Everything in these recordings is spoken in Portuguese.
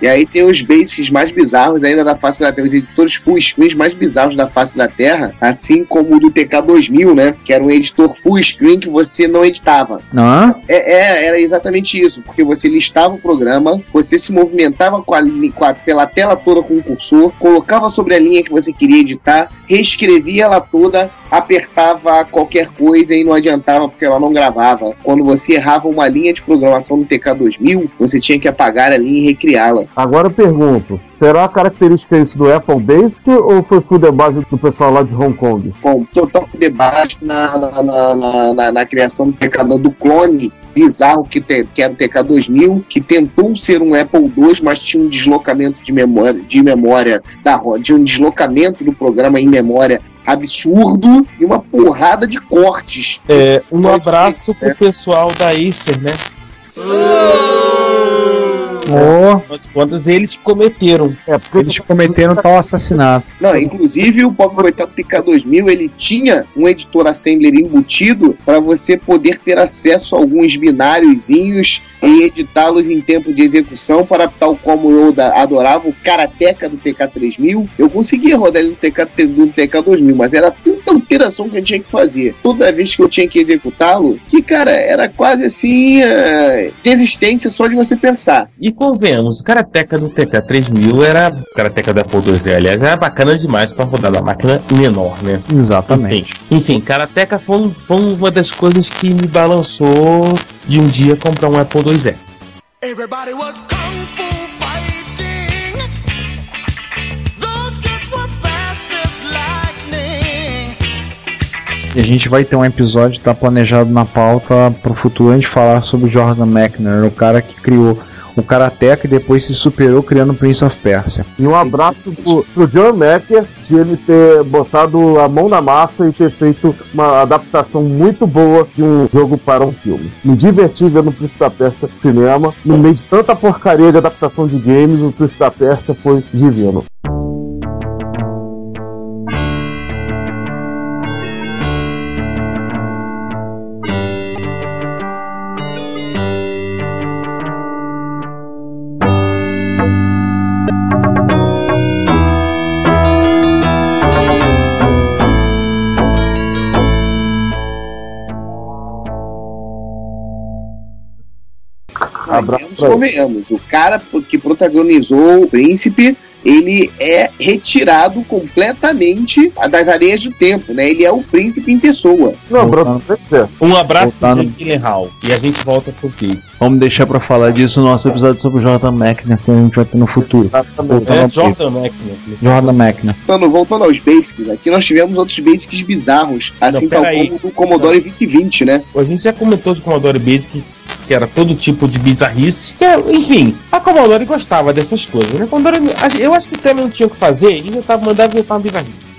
E aí tem os basics mais bizarros ainda da face da Terra, os editores full screens mais bizarros da face da Terra, assim como o do TK2000, né? Que era um editor full screen que você não editava. Não? É, é, era exatamente isso, porque você listava o programa, você se movimentava com a, com a- pela tela toda com o cursor, colocava sobre a linha que você queria editar, reescrevia ela toda, apertava qualquer coisa e não adiantava porque ela não gravava. Quando você errava uma linha de programação no TK2000, você tinha que apagar a linha e recriá-la. Agora eu pergunto, será a característica isso do Apple Basic ou foi full debate do pessoal lá de Hong Kong? com total debate na, na, na, na, na- criação do TK do clone bizarro que, te- que era o TK2000, que tentou ser um Apple II, mas tinha um deslocamento de memória, de memória da de um deslocamento do programa em memória absurdo e uma porrada de cortes. É, um Pode abraço ser, pro né? pessoal da Acer, né? Oh, Afinal de contas, eles cometeram. É, porque eles cometeram tal assassinato. Não, inclusive o pobre coitado TK2000 ele tinha um editor assembler embutido para você poder ter acesso a alguns bináriozinhos e editá-los em tempo de execução para tal como eu da- adorava o Karateka do TK3000. Eu conseguia rodar ele no, TK, no TK2000, mas era tanta alteração que eu tinha que fazer toda vez que eu tinha que executá-lo que, cara, era quase assim eh, de existência só de você pensar. E convenhamos, o Karateka do TK3000 era. O Karateka da Apple II, aliás, era bacana demais pra rodar na máquina menor, né? Exatamente. Enfim, enfim Karateka foi, foi uma das coisas que me balançou de um dia comprar um Apple IIe. Everybody was kung fu fighting. Those kids were fast as lightning. E a gente vai ter um episódio, tá planejado na pauta pro futuro, a gente falar sobre o Jordan McNair, o cara que criou o Karateka e depois se superou criando o Prince of Persia. E um abraço pro, pro John Macker de ele ter botado a mão na massa e ter feito uma adaptação muito boa de um jogo para um filme. Me diverti vendo o Príncipe da Pérsia no cinema. No meio de tanta porcaria de adaptação de games, o Príncipe da Pérsia foi divino. Convenhamos, convenhamos. O cara que protagonizou o príncipe, ele é retirado completamente das areias do tempo, né? Ele é o príncipe em pessoa. Não. Um abraço Voltando. pro Gyllenhaal. E a gente volta pro Case. Vamos deixar pra falar disso no nosso episódio sobre o Jordan McNair que a gente vai ter no futuro. É. Jordan McNair. Jordan McNair. Voltando, voltando aos basics, aqui nós tivemos outros basics bizarros, assim Não, tal peraí. como o Commodore 2020, né? A gente já comentou de Commodore Basic, que era todo tipo de bizarrice. Que, enfim, a Commodore gostava dessas coisas. Né? Commodore, eu acho que também não tinha o que fazer e já tava mandando inventar uma bizarrice.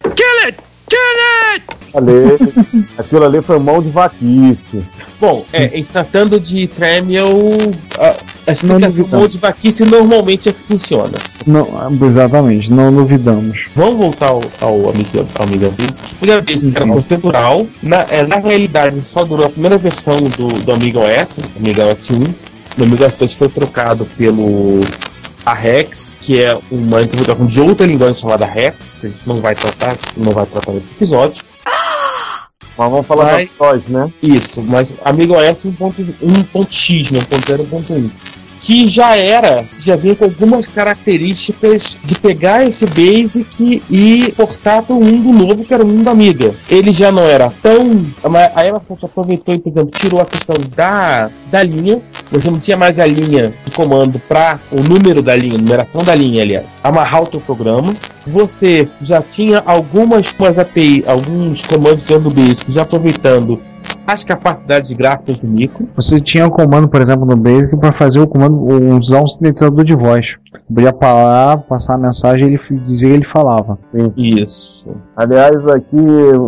Ali, aquilo ali foi mão de vaquice. Bom, é, em se tratando de Tremel, a, a Não explicação duvidamos. mão de vaquice normalmente é que funciona. Não, exatamente, não duvidamos. Vamos voltar ao, ao Amiga, ao Amiga Basic. O Amiga Basic Sim, era procedural. Na, é, na realidade, só durou a primeira versão do, do Amiga OS, Amiga OS 1. O Amiga OS 2 foi trocado pelo a Rex, que é uma implementação de outra linguagem chamada Rex, que a gente não vai tratar, não vai tratar nesse episódio. Mas vamos falar da POS, né? Isso, mas Amiga OS 1.x, né? 1.0.1. Que já era, já vinha com algumas características de pegar esse basic e portar para o mundo novo, que era o mundo da Amiga. Ele já não era tão. mas A Microsoft aproveitou e, por exemplo, tirou a questão da, da linha. Você não tinha mais a linha de comando para o número da linha, numeração da linha, aliás, amarrar o teu programa. Você já tinha algumas umas API, alguns comandos dentro do Basic, já aproveitando as capacidades gráficas do micro. Você tinha o comando, por exemplo, no Basic para fazer o comando, usar um sintetizador de voz. Podia parar, passar a mensagem e ele dizia que ele falava. Isso. Aliás, aqui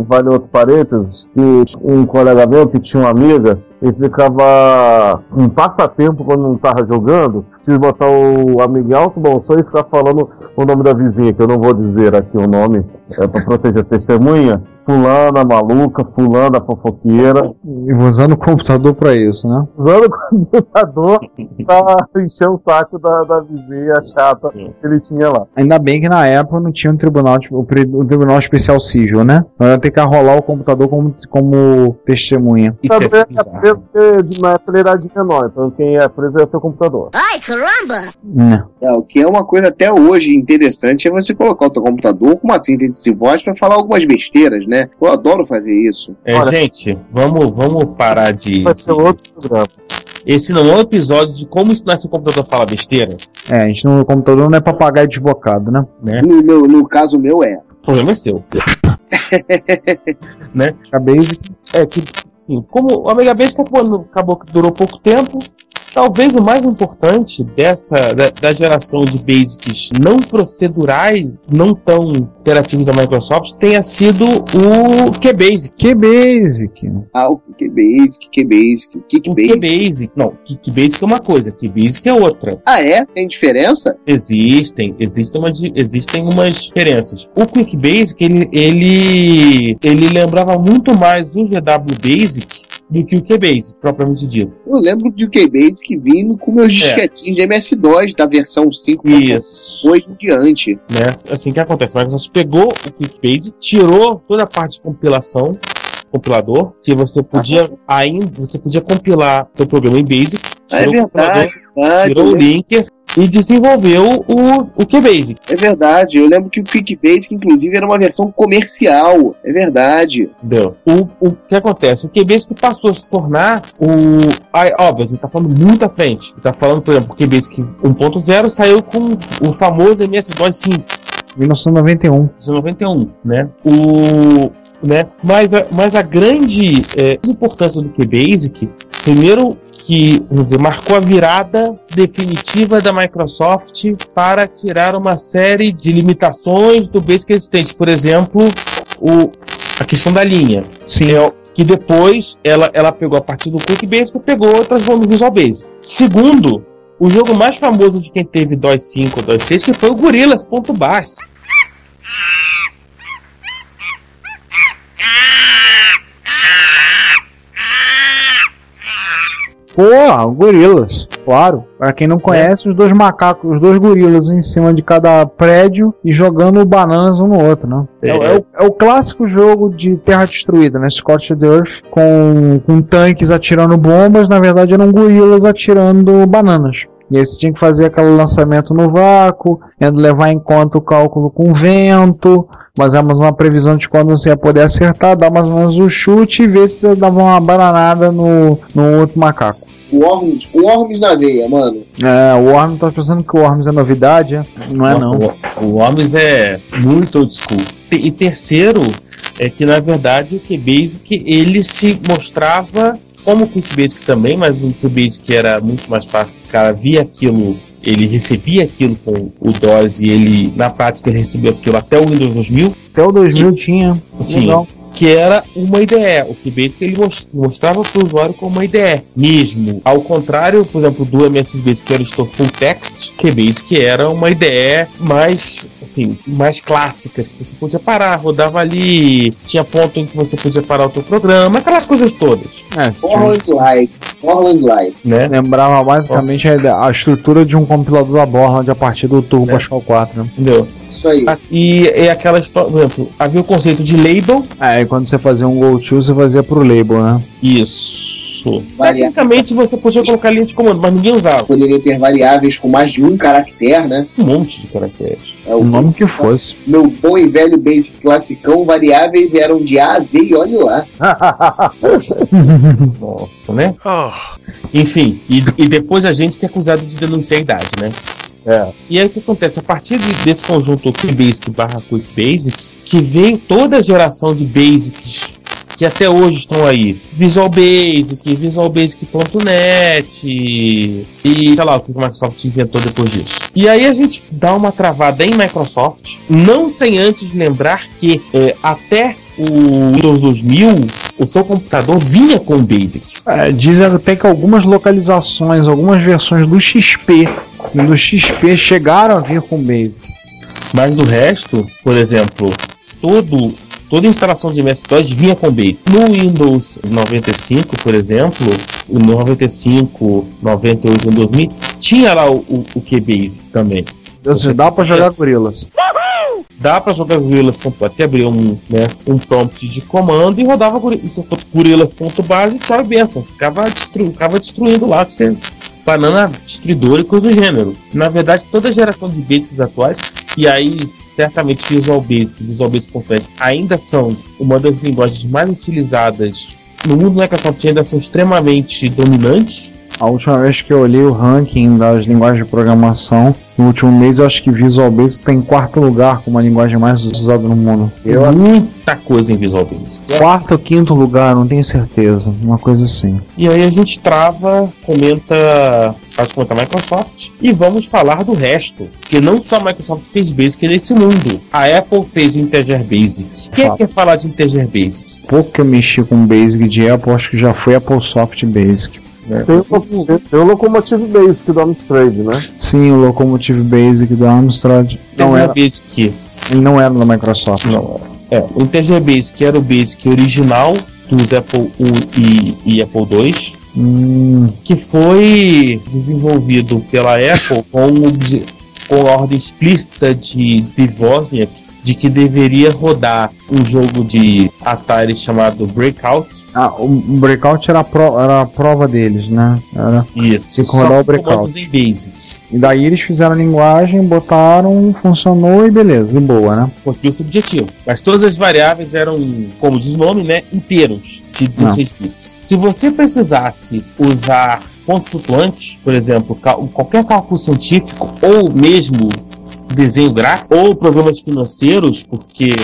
vale outro parênteses, que um colega meu que tinha uma amiga, ele ficava um passatempo quando não tava jogando, se botar o amigo em alto bom som e ficar falando o nome da vizinha, que eu não vou dizer aqui o nome, é pra proteger a testemunha, fulana maluca, fulana fofoqueira, E usando o computador para isso, né? usando o computador pra encher o saco da, da vizinha chata que ele tinha lá. Ainda bem que na época não tinha um tribunal, tipo, o, tribunal especial civil, né? Então ia ter que arrolar o computador como, como testemunha. Isso Também é é ele era de menor, então quem é preso é seu computador. Né? É, o que é uma coisa até hoje interessante é você colocar o teu computador com uma síntese de voz para falar algumas besteiras, né? Eu adoro fazer isso. É, Olha. gente, vamos, vamos parar de. Vai ser de- outro programa. Esse não é um episódio de como ensinar seu computador a falar besteira, É, a gente no computador não é papagaio desbocado, né? né? No, meu, no caso meu é. O problema é seu. A Basic É que, assim, como o Omega Basic acabou, acabou que durou pouco tempo, talvez o mais importante dessa da, da geração de basics não procedurais, não tão interativos da Microsoft, tenha sido o QBasic. Que Basic. Ah, o QBasic, QBasic, o O Kickbasic. QBasic, não, QBasic é uma coisa, QBasic é outra. Ah, é? Tem diferença? Existem, existem umas, existem umas diferenças. O Quick Basic, ele, ele, ele lembrava muito mais o GW Basic do que o QBasic, propriamente dito. Eu lembro de o QBasic vindo com meus disquetinhos de MS-DOS da versão 5.2 Isso. em diante. né? Assim, que acontece? A Microsoft pegou o QuickPage, tirou toda a parte de compilação, compilador, que você podia ainda, você podia compilar seu programa em Basic, Ah, é verdade, verdade. tirou o linker e desenvolveu o, o QBasic. É verdade. Eu lembro que o QuickBasic, inclusive, era uma versão comercial. É verdade. Entendeu? O, o que acontece? O QBasic passou a se tornar o. Ai, óbvio, a gente tá falando muito à frente. Tá falando, por exemplo, o QBasic 1.0 saiu com o famoso MS-DOS 5. 1991. 1991, né? O, né? Mas, a, mas a grande é, importância do QBasic, primeiro que dizer, marcou a virada definitiva da Microsoft para tirar uma série de limitações do Basic existente. Por exemplo, o, a questão da linha. Sim. É, que depois ela, ela pegou a partir do Quick Basic e pegou e transformou no Visual Basic. Segundo, o jogo mais famoso de quem teve DOS 5 ou DOS 6 que foi o Gorillaz.bash. Porra, gorilas. Claro. Pra quem não conhece, os dois macacos, os dois gorilas em cima de cada prédio e jogando bananas um no outro, né? É, é o, é o clássico jogo de terra destruída, né? Scorched Earth, com, com tanques atirando bombas, na verdade eram gorilas atirando bananas. E aí você tinha que fazer aquele lançamento no vácuo, levar em conta o cálculo com vento, fazemos uma previsão de quando você ia poder acertar, dar mais ou menos o chute e ver se você dava uma bananada no, no outro macaco. O Worms, o Worms na veia, mano. É, o Worms, tá pensando que o Worms é novidade, é? Não é Nossa, não. O, Worms é muito old school. E terceiro, é que na verdade o QBasic ele se mostrava como o QuickBasic também, mas o QBasic era muito mais fácil. O cara via aquilo, ele recebia aquilo com o DOS e ele, na prática, ele recebia aquilo até o Windows 2000. Até o 2000 tinha. Sim. Legal. Que era uma IDE. O QBasic ele mos- mostrava para o usuário como uma IDE mesmo. Ao contrário, por exemplo, do MS Basic, que era o full text, o QBasic era uma IDE mais, assim, mais clássica. Tipo, você podia parar, rodava ali, tinha ponto em que você podia parar o teu programa, aquelas coisas todas. É, like. Borland Live. né? Lembrava basicamente a, ideia- a estrutura de um compilador da Borland a partir do Turbo É. Pascal 4, né? Entendeu? Isso aí. E é aquela história, por exemplo, havia o conceito de label. É, e quando você fazia um Go To, você fazia pro label, né? Isso. Varia- Tecnicamente você podia colocar linha de comando, mas ninguém usava. Poderia ter variáveis com mais de um caractere, né? Um monte de caracteres. É O nome que fosse. Meu bom e velho Basic classicão, variáveis eram de A a Z e olhe lá. Nossa, né? Enfim, e, e depois a gente que é acusado de denunciar a idade, né? É. E aí o que acontece? A partir de- desse conjunto QBasic barra Quick Basic, que veio toda a geração de Basics que até hoje estão aí. Visual Basic, Visual Basic.net e sei lá o que a Microsoft inventou depois disso. E aí a gente dá uma travada em Microsoft, não sem antes lembrar que é, até o Windows 2000 o seu computador vinha com o Basic. É, dizem até que algumas localizações, algumas versões do XP do XP chegaram a vir com Basic. Mas do resto, por exemplo, todo, toda instalação de MS-DOS vinha com Basic. No Windows 95, por exemplo, no 95, 98 e 2000, tinha lá o, o, o QBasic também. Dá pra jogar gorilas. Dá pra jogar completo. Você abria um, né, um prompt de comando e rodava Goril- se for Gorillas.base, tchau e benção. Ficava, destru, ficava destruindo lá, que você banana destruidora e coisa do gênero. Na verdade, toda a geração de basics atuais, e aí certamente Visual Basic e Visual Confluent ainda são uma das linguagens mais utilizadas no mundo Microsoft, ainda são extremamente dominantes. A última vez que eu olhei o ranking das linguagens de programação, no último mês eu acho que Visual Basic está em quarto lugar como a linguagem mais usada no mundo. Eu, Muita coisa em Visual Basic. quarto ou quinto lugar, não tenho certeza. Uma coisa assim. E aí a gente trava, comenta, faz comentar a Microsoft e vamos falar do resto. Porque não só a Microsoft fez Basic nesse mundo. A Apple fez o Integer Basics. Quem Fato. quer falar de Integer Basics? Pouco que eu mexi com Basic de Apple, acho que já foi Apple Soft Basic. Tem, o- tem, tem o Locomotive Basic do Amstrad, né? Sim, o Locomotive Basic do Amstrad. Não era, Basic. ele não era da Microsoft. Não, é. O Integer Basic era o Basic original dos Apple I e, e Apple II. Hum, que foi desenvolvido pela Apple com, com a ordem explícita de, de Wozniak de que deveria rodar um jogo de Atari chamado Breakout. ah, o Breakout era a, pro- era a prova deles, né? Era, Isso. Tem que rodar o Breakout. comandos em Basic. e daí eles fizeram a linguagem, botaram, funcionou e beleza, e boa, né? Conseguiu esse objetivo. Mas todas as variáveis eram, como diz o nome, né, inteiros de 16 bits. Se você precisasse usar ponto flutuante, por exemplo, qualquer cálculo científico ou mesmo desenho gráfico ou problemas financeiros, porque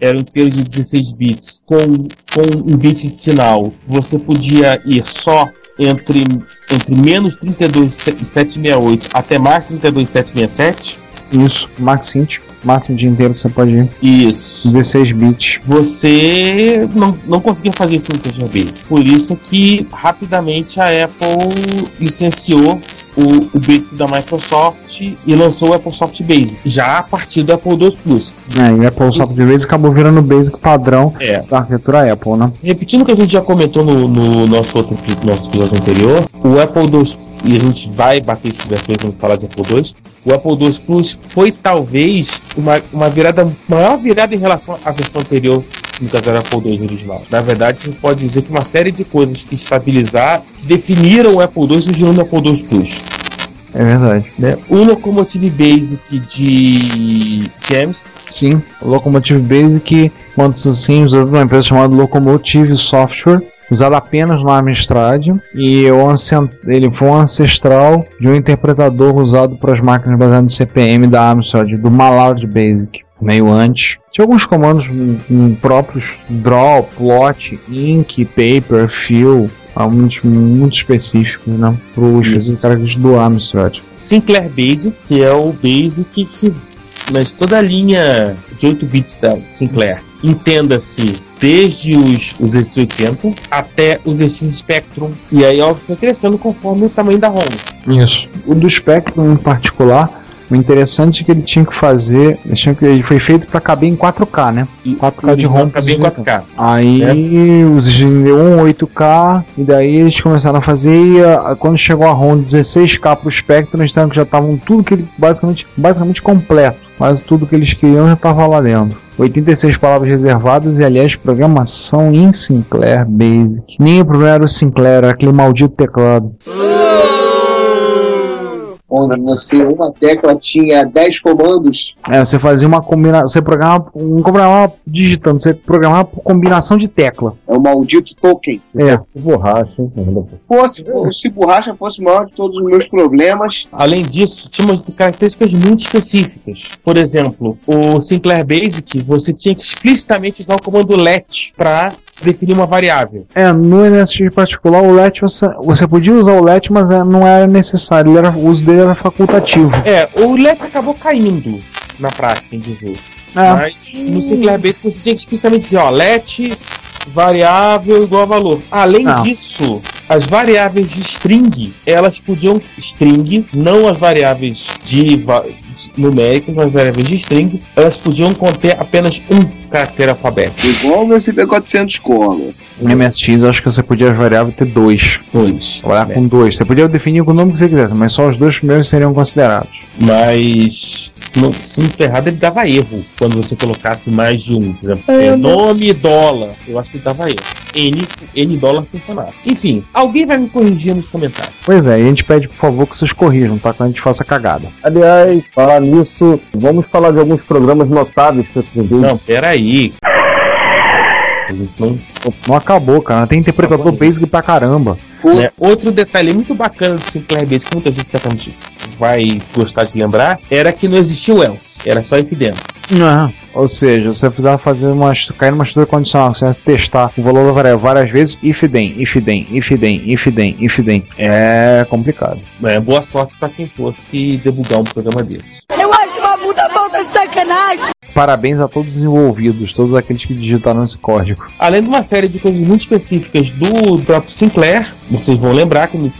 era um inteiro de 16 bits com, com um bit de sinal, você podia ir só entre, entre menos 32,768 até mais 32,767. Isso, Max Int, máximo de inteiro que você pode ir. Isso. 16 bits. você não, não conseguia fazer isso no Integer Basic. Por isso que rapidamente a Apple licenciou o, o Basic da Microsoft e lançou o Apple Soft Basic, já a partir do Apple II Plus. É, e o Apple Soft Basic acabou virando o Basic padrão É. da arquitetura Apple, né? Repetindo o que a gente já comentou no, no nosso outro nosso episódio anterior, o Apple II, e a gente vai bater esse depois quando falar de Apple II, o Apple II Plus foi talvez uma, uma virada, maior virada em relação à versão anterior no caso era o Apple II original. Na verdade, a gente pode dizer que uma série de coisas que estabilizaram, definiram o Apple II surgiram no Apple II Plus. É verdade. Né? O Locomotive Basic de James Sim, o Locomotive Basic, quando assim, por uma empresa chamada Locomotive Software, usado apenas no Amstrad, e ele foi um ancestral de um interpretador usado para as máquinas baseadas em CPM da Amstrad, do Mallard Basic, meio antes. Tinha alguns comandos hum, hum, próprios, draw, plot, ink, paper, fill, ah, muito, específicos, né, para os características do Amstrad. Sinclair Basic, que é o Basic que mas toda a linha de 8 bits da Sinclair, entenda-se desde os, os Z80 até os ZX Spectrum, e aí óbvio foi crescendo conforme o tamanho da ROM. Isso. O do Spectrum em particular O interessante é que ele tinha que fazer. Ele, tinha que- ele foi feito para caber em 4K, né? 4K de ROM. Acabei em 4K. Aí os GN1 8K, e daí eles começaram a fazer, e a- quando chegou a ROM 16K pro Spectrum, eles que já estavam tudo que ele basicamente, basicamente completo. Quase tudo que eles queriam já estava lá dentro. 86 palavras reservadas e, aliás, programação em Sinclair Basic. Nem o problema era o Sinclair, era aquele maldito teclado. Onde você, uma tecla tinha 10 comandos. É, você fazia uma combinação, você programava, não programava digitando, você programava por combinação de tecla. É o maldito token. É, Borracha, hein? Pô, se, se borracha fosse o maior de todos os meus problemas, Além disso, tinha umas características muito específicas. Por exemplo, o Sinclair Basic, você tinha que explicitamente usar o comando let para definir uma variável. É, no NSX particular, o LET você, você podia usar o LET, mas é, não era necessário, era, o uso dele era facultativo. É, o let acabou caindo na prática em desuso. É, Mas no Sinclair Basic você tinha que explicitamente dizer, ó, let variável igual a valor. Além Não. disso, as variáveis de string, elas podiam string, não as variáveis de, va- de numéricas, mas as variáveis de string, elas podiam conter apenas um caractere alfabético. igual o meu CP400 escola. no MSX eu acho que você podia as variáveis ter dois. Dois. Trabalhar com dois. Você podia definir com o nome que você quisesse, mas só os dois primeiros seriam considerados. Mas se não, se não estiver errado, ele dava erro quando você colocasse mais de um. Por exemplo, é, nome e dólar. Eu acho que dava erro. N, N dólar funcionava. Enfim, alguém vai me corrigir nos comentários. Pois é, e a gente pede por favor que vocês corrijam, tá? Quando a gente faça cagada. Aliás, falar nisso, vamos falar de alguns programas notáveis que eu aprendi. Não, peraí. Não Não acabou, cara. Tem interpretador Acabou. basic pra caramba. né? Outro detalhe muito bacana do Sinclair Basic, que muita gente certamente vai gostar de lembrar, era que não existia o else, era só if then. Ou seja, você precisava fazer uma, cair numa estrutura condicional, você precisa testar o valor da variável várias vezes, if then, if then, if then, if then, if then. É complicado. É, boa sorte para quem fosse debugar um programa desse. Eu acho uma puta falta de sacanagem. Parabéns a todos os envolvidos, todos aqueles que digitaram esse código. Além de uma série de coisas muito específicas do próprio Sinclair, vocês vão lembrar que, né,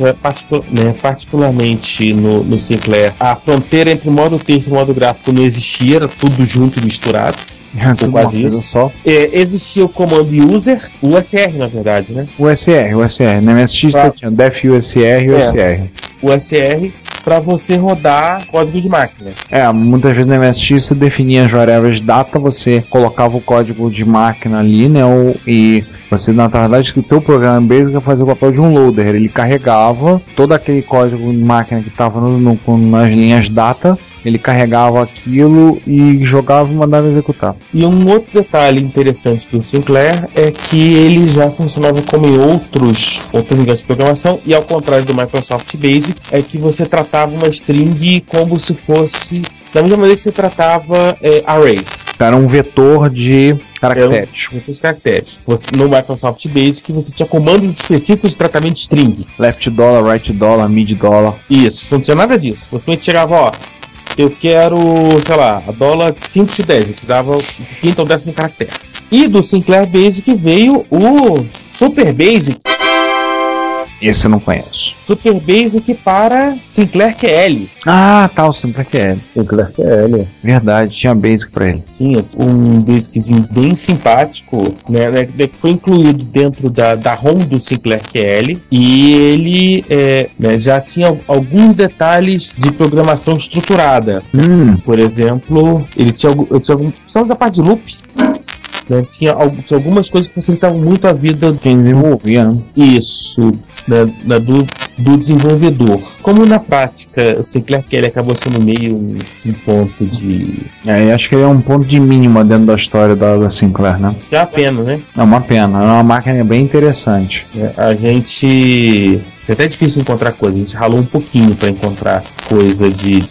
particularmente no, no Sinclair, a fronteira entre modo texto e modo gráfico não existia, era tudo junto e misturado. É tudo quase isso. só. É, existia o comando user, o USR na verdade, né? USR, USR. Na MSX Tá. tinha def USR e É. USR. O USR para você rodar código de máquina. É, muitas vezes no MSX você definia as variáveis data, você colocava o código de máquina ali, né? o- e você, na verdade, que o teu programa basic fazia o papel de um loader. Ele carregava todo aquele código de máquina que estava no, no- nas linhas data, ele carregava aquilo e jogava e mandava executar. E um outro detalhe interessante do Sinclair é que ele já funcionava como em outros outras linguagens de programação e ao contrário do Microsoft Basic é que você tratava uma string como se fosse da mesma maneira que você tratava é, arrays, Era um vetor de caracteres. com os caracteres. Você, no Microsoft Basic você tinha comandos específicos de tratamento de string. Left dollar, right dollar, mid dollar. Isso, você não tinha nada disso. Você chegava, ó, eu quero, sei lá, a dólar 5 de 10, eu te dava o quinto ou décimo caractere. E do Sinclair Basic veio o Super Basic. Esse eu não conheço. Super Basic para Sinclair QL. Ah, tá, o Sinclair QL. Sinclair QL. Verdade, tinha basic pra ele. Tinha um basiczinho bem simpático, né, né, que foi incluído dentro da, da ROM do Sinclair QL e ele é, né, já tinha alguns detalhes de programação estruturada. Hum, Por exemplo, ele tinha, eu tinha algum, precisava da parte de loop. Né? Tinha, al- tinha algumas coisas que facilitavam muito a vida quem desenvolvia, né? isso né, né, do, do desenvolvedor. Como na prática o Sinclair Kelly acabou sendo meio um, ponto de. É, acho que ele é um ponto de mínima dentro da história da, da Sinclair, né? É a pena, né? É uma pena, é uma máquina bem interessante. É, A gente. É até difícil encontrar coisa, a gente ralou um pouquinho para encontrar coisa de, de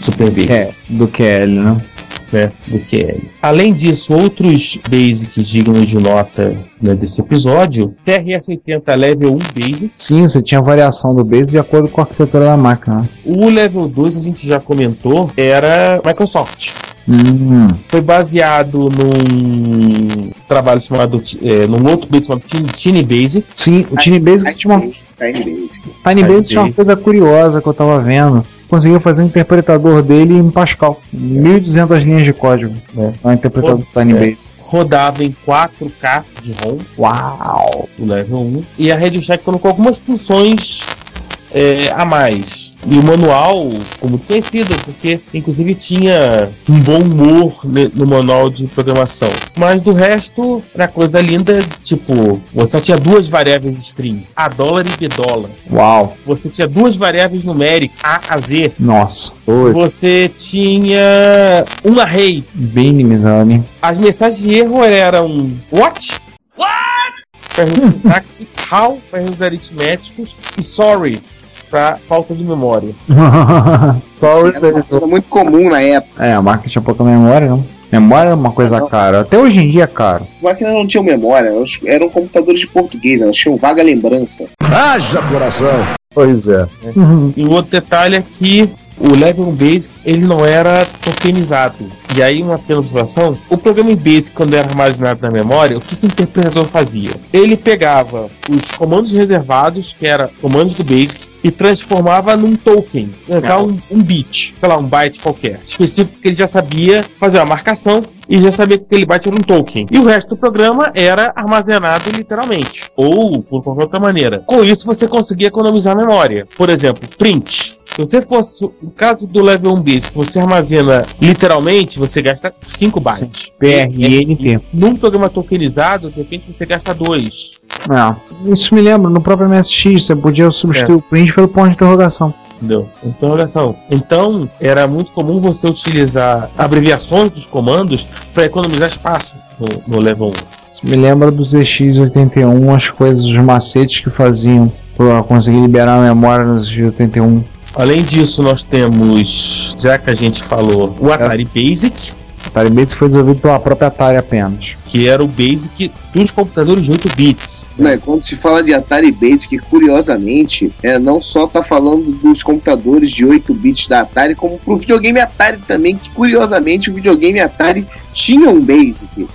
Super. É, do QL, né? Né, do QL. Além disso, outros basics dignos de nota né, desse episódio, TRS-80 Level 1 Basic, Sim, você tinha variação do base de acordo com a arquitetura da máquina. né? o Level 2 a gente já comentou, era Microsoft. Hum, Foi baseado num trabalho chamado, é, num outro basic chamado Tiny- Tiny Basic, sim, o Tiny Basic tinha uma, Tiny Basic. Tiny Basic tinha uma Basic. coisa curiosa que eu tava vendo. Conseguiu fazer um interpretador dele em Pascal. 1.200 linhas de código. É, um interpretador do Tiny É. Rodava em 4K de ROM, Uau! o level 1. E a Radio Shack colocou algumas funções é, a mais. E o manual ficou muito conhecido, porque inclusive tinha um bom humor no manual de programação. Mas do resto, era coisa linda, tipo, você tinha duas variáveis string, A dólar e B dólar. Uau! Você tinha duas variáveis numéricas, A a Z. Nossa, Oi. Você tinha um array. bem limitado, hein? As mensagens de erro eram what? Para erros de sintaxe, how para erros aritméticos e sorry para falta de memória. Sorry, Era uma coisa muito comum na época. é, a marca tinha pouca memória, não. Memória é uma coisa Não. cara. Até hoje em dia é caro. As máquinas não tinham memória, elas eram computadores de português, elas tinham vaga lembrança. Pois é. E o outro detalhe é que o Level 1 Basic ele não era tokenizado. E aí, uma pequena observação: o programa em Basic, quando era armazenado na memória, o que, que o interpretador fazia? Ele pegava os comandos reservados, que eram comandos do Basic, e transformava num token, então um, um bit, sei lá, um byte qualquer, específico que ele já sabia fazer uma marcação e já sabia que aquele byte era um token. E o resto do programa era armazenado literalmente, ou por qualquer outra maneira. Com isso, você conseguia economizar memória. Por exemplo, print. Se você fosse, no caso do level 1B, se você armazena literalmente, você gasta 5 bytes. PRNT. Num programa tokenizado, de repente você gasta 2. É. Isso me lembra, no próprio MSX, você podia substituir o print pelo ponto de interrogação. Entendeu? Interrogação. Então, era muito comum você utilizar abreviações dos comandos para economizar espaço no, no level 1. Isso me lembra dos EX81, as coisas, os macetes que faziam pra conseguir liberar a memória nos EX81. Além disso, nós temos, já que a gente falou, o Atari Basic, Atari Basic foi desenvolvido pela própria Atari apenas. que era o Basic dos computadores de 8 bits. Né, quando se fala de Atari Basic, curiosamente, é, não só tá falando dos computadores de 8 bits da Atari, como pro videogame Atari também, que curiosamente o videogame Atari tinha um Basic.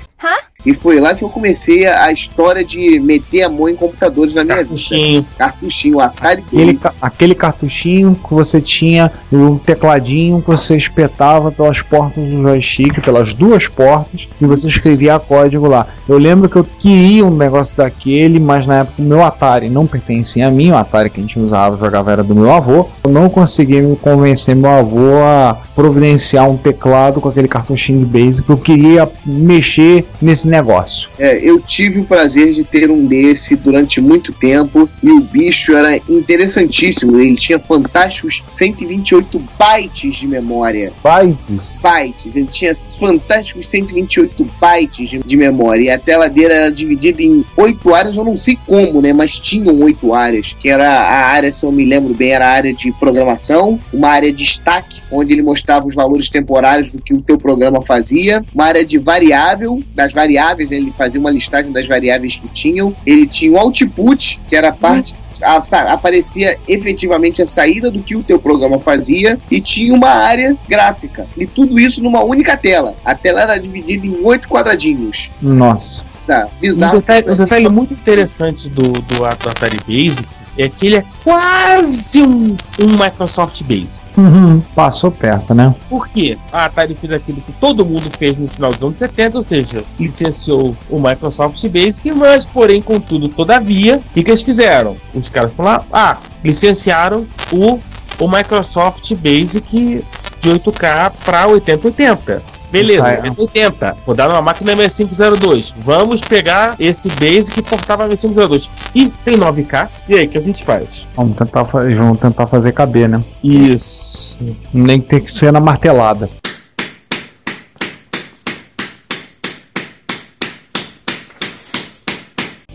E foi lá que eu comecei a, a história de meter a mão em computadores na minha vida. Cartuchinho. Cartuchinho, Atari Aquele, ca- aquele cartuchinho que você tinha um tecladinho que você espetava pelas portas do joystick, pelas duas portas, e você escrevia código lá. Eu lembro que eu queria um negócio daquele, mas na época o meu Atari não pertencia a mim, o Atari que a gente usava jogava era do meu avô. Eu não consegui me convencer meu avô a providenciar um teclado com aquele cartuchinho de Basic. Eu queria mexer nesse negócio. É, eu tive o prazer de ter um desse durante muito tempo e o bicho era interessantíssimo. Ele tinha fantásticos 128 bytes de memória. Bytes. bytes. Ele tinha fantásticos 128 bytes de, de memória. E a tela dele era dividida em oito áreas, eu não sei como, né? Mas tinham oito áreas. Que era a área, se eu me lembro bem, era a área de programação, uma área de destaque, onde ele mostrava os valores temporários do que o teu programa fazia, uma área de variável, das variáveis, né? ele fazia uma listagem das variáveis que tinham. Ele tinha o output, que era a parte a- sa- aparecia efetivamente a saída do que o teu programa fazia e tinha uma área gráfica. E tudo isso numa única tela. A tela era dividida em oito quadradinhos. Nossa. Bizarro. Um detalhe, um detalhe muito interessante do, do Atari Basic é que ele é quase um, um Microsoft Basic. Passou perto, né? Por quê? A Atari fez aquilo que todo mundo fez no final dos anos 70, ou seja, licenciou o Microsoft Basic, mas, porém, contudo, todavia, o que, que eles fizeram? Os caras falaram, ah, licenciaram o, o Microsoft Basic de 8K para 8080. Beleza, Sai- 8080. Rodaram uma máquina M502. Vamos pegar esse Basic e portar para M502. E tem 9K. E aí, o que a gente faz? Vamos tentar, vamos tentar fazer caber, né? Isso. Nem ter que ser na martelada.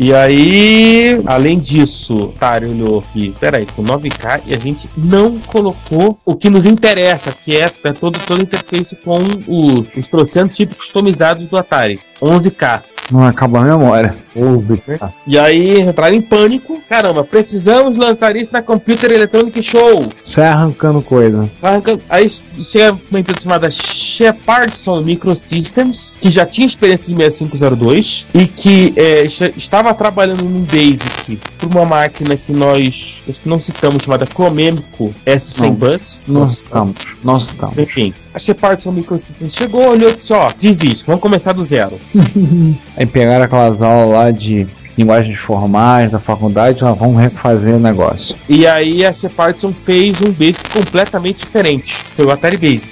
E aí, além disso, o Atari olhou aqui, peraí, com 9K e a gente não colocou o que nos interessa, que é, é todo, toda a interface com o- os trocentos tipos customizados do Atari. 11K. Não acaba a memória. 11. E aí entraram em pânico. Caramba, precisamos lançar isso na Computer Electronic Show. Sai arrancando coisa. Arrancando- Aí chega uma empresa chamada Shepardson Microsystems, que já tinha experiência de 6502 e que é, estava trabalhando num BASIC para uma máquina que nós não citamos, chamada Comemco S100 Não. Bus. Não estamos. Não estamos. Enfim, a Shepardson Microsystems chegou, olhou e disse: Ó, desiste, vamos começar do zero. Aí pegaram aquelas aulas lá de linguagens formais da faculdade, lá vamos refazer o negócio. E aí a Shepardson fez um Basic completamente diferente. Foi o Atari Basic.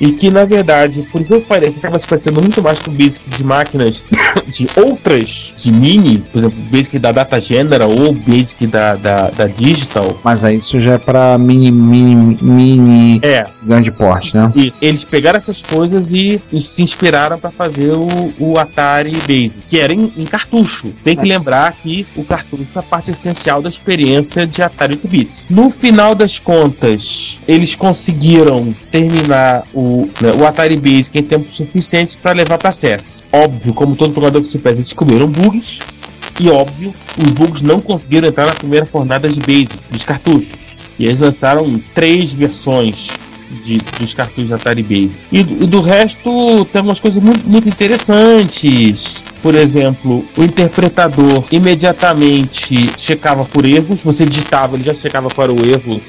E que na verdade, por que parece, acaba se parecendo muito mais com o Basic de máquinas de outras, de mini, por exemplo, o Basic da Data General ou o Basic da, da, da Digital. Mas aí isso já é pra mini, mini, mini É, grande porte, né? e eles pegaram essas coisas e se inspiraram para fazer o, o Atari Basic, que era em, em cartucho. Tem que lembrar que o cartucho é a parte essencial da experiência de Atari 8 bits. No final das contas, eles conseguiram terminar o, né, o Atari Basic em tempo suficiente para levar para acesso. Óbvio, como todo programador que se pede, eles descobriram bugs. E óbvio, os bugs não conseguiram entrar na primeira fornada de Basic, dos cartuchos. E eles lançaram três versões de, dos cartuchos Atari Basic. E, do- resto, tem algumas coisas muito, muito interessantes. Por exemplo, o interpretador imediatamente checava por erros. Você digitava, ele já checava para o erro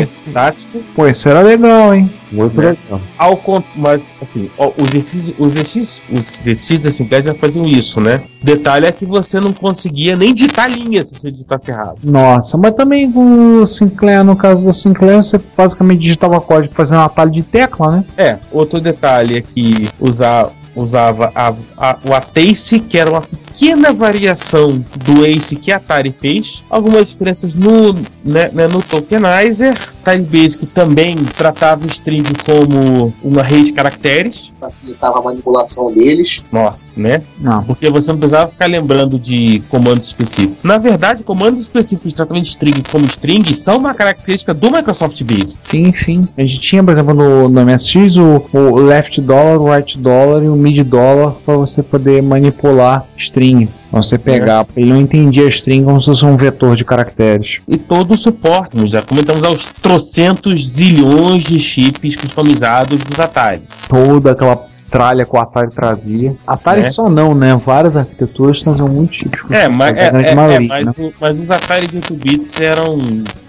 é, sintático. Pô, isso era legal, hein? Muito Né? legal. Ao mas assim, ó, os ZX, os ZX, os da Sinclair já faziam isso, né? Detalhe é que você não conseguia nem digitar linhas se você digitasse errado. Nossa, mas também o Sinclair, no caso do Sinclair, você basicamente digitava código fazendo um atalho de tecla, né? É, outro detalhe é que usar, usava a- a- o Atace, que era uma pequena variação do Ace que a Atari fez. Algumas diferenças no, né, né, no Tokenizer. Atari Basic também tratava o string como uma rede de caracteres. Facilitava a manipulação deles. Nossa, né? Não. Porque você não precisava ficar lembrando de comandos específicos. Na verdade, comandos específicos de tratamento de string como string são uma característica do Microsoft Basic. Sim, sim. A gente tinha, por exemplo, no, no MSX o, o left dollar, o right dollar e o mid dollar para você poder manipular string. Pra você pegar. Ele não entendia a string como se fosse um vetor de caracteres. e todo o suporte. Nós já comentamos aos trocentos zilhões de chips customizados dos Atari. Toda aquela tralha que o Atari trazia. Atari É. só não, né? Várias arquiteturas traziam muitos tipos. É, mas, a é, é- é, maioria, mas, né? o- mas os Atari de 8 bits eram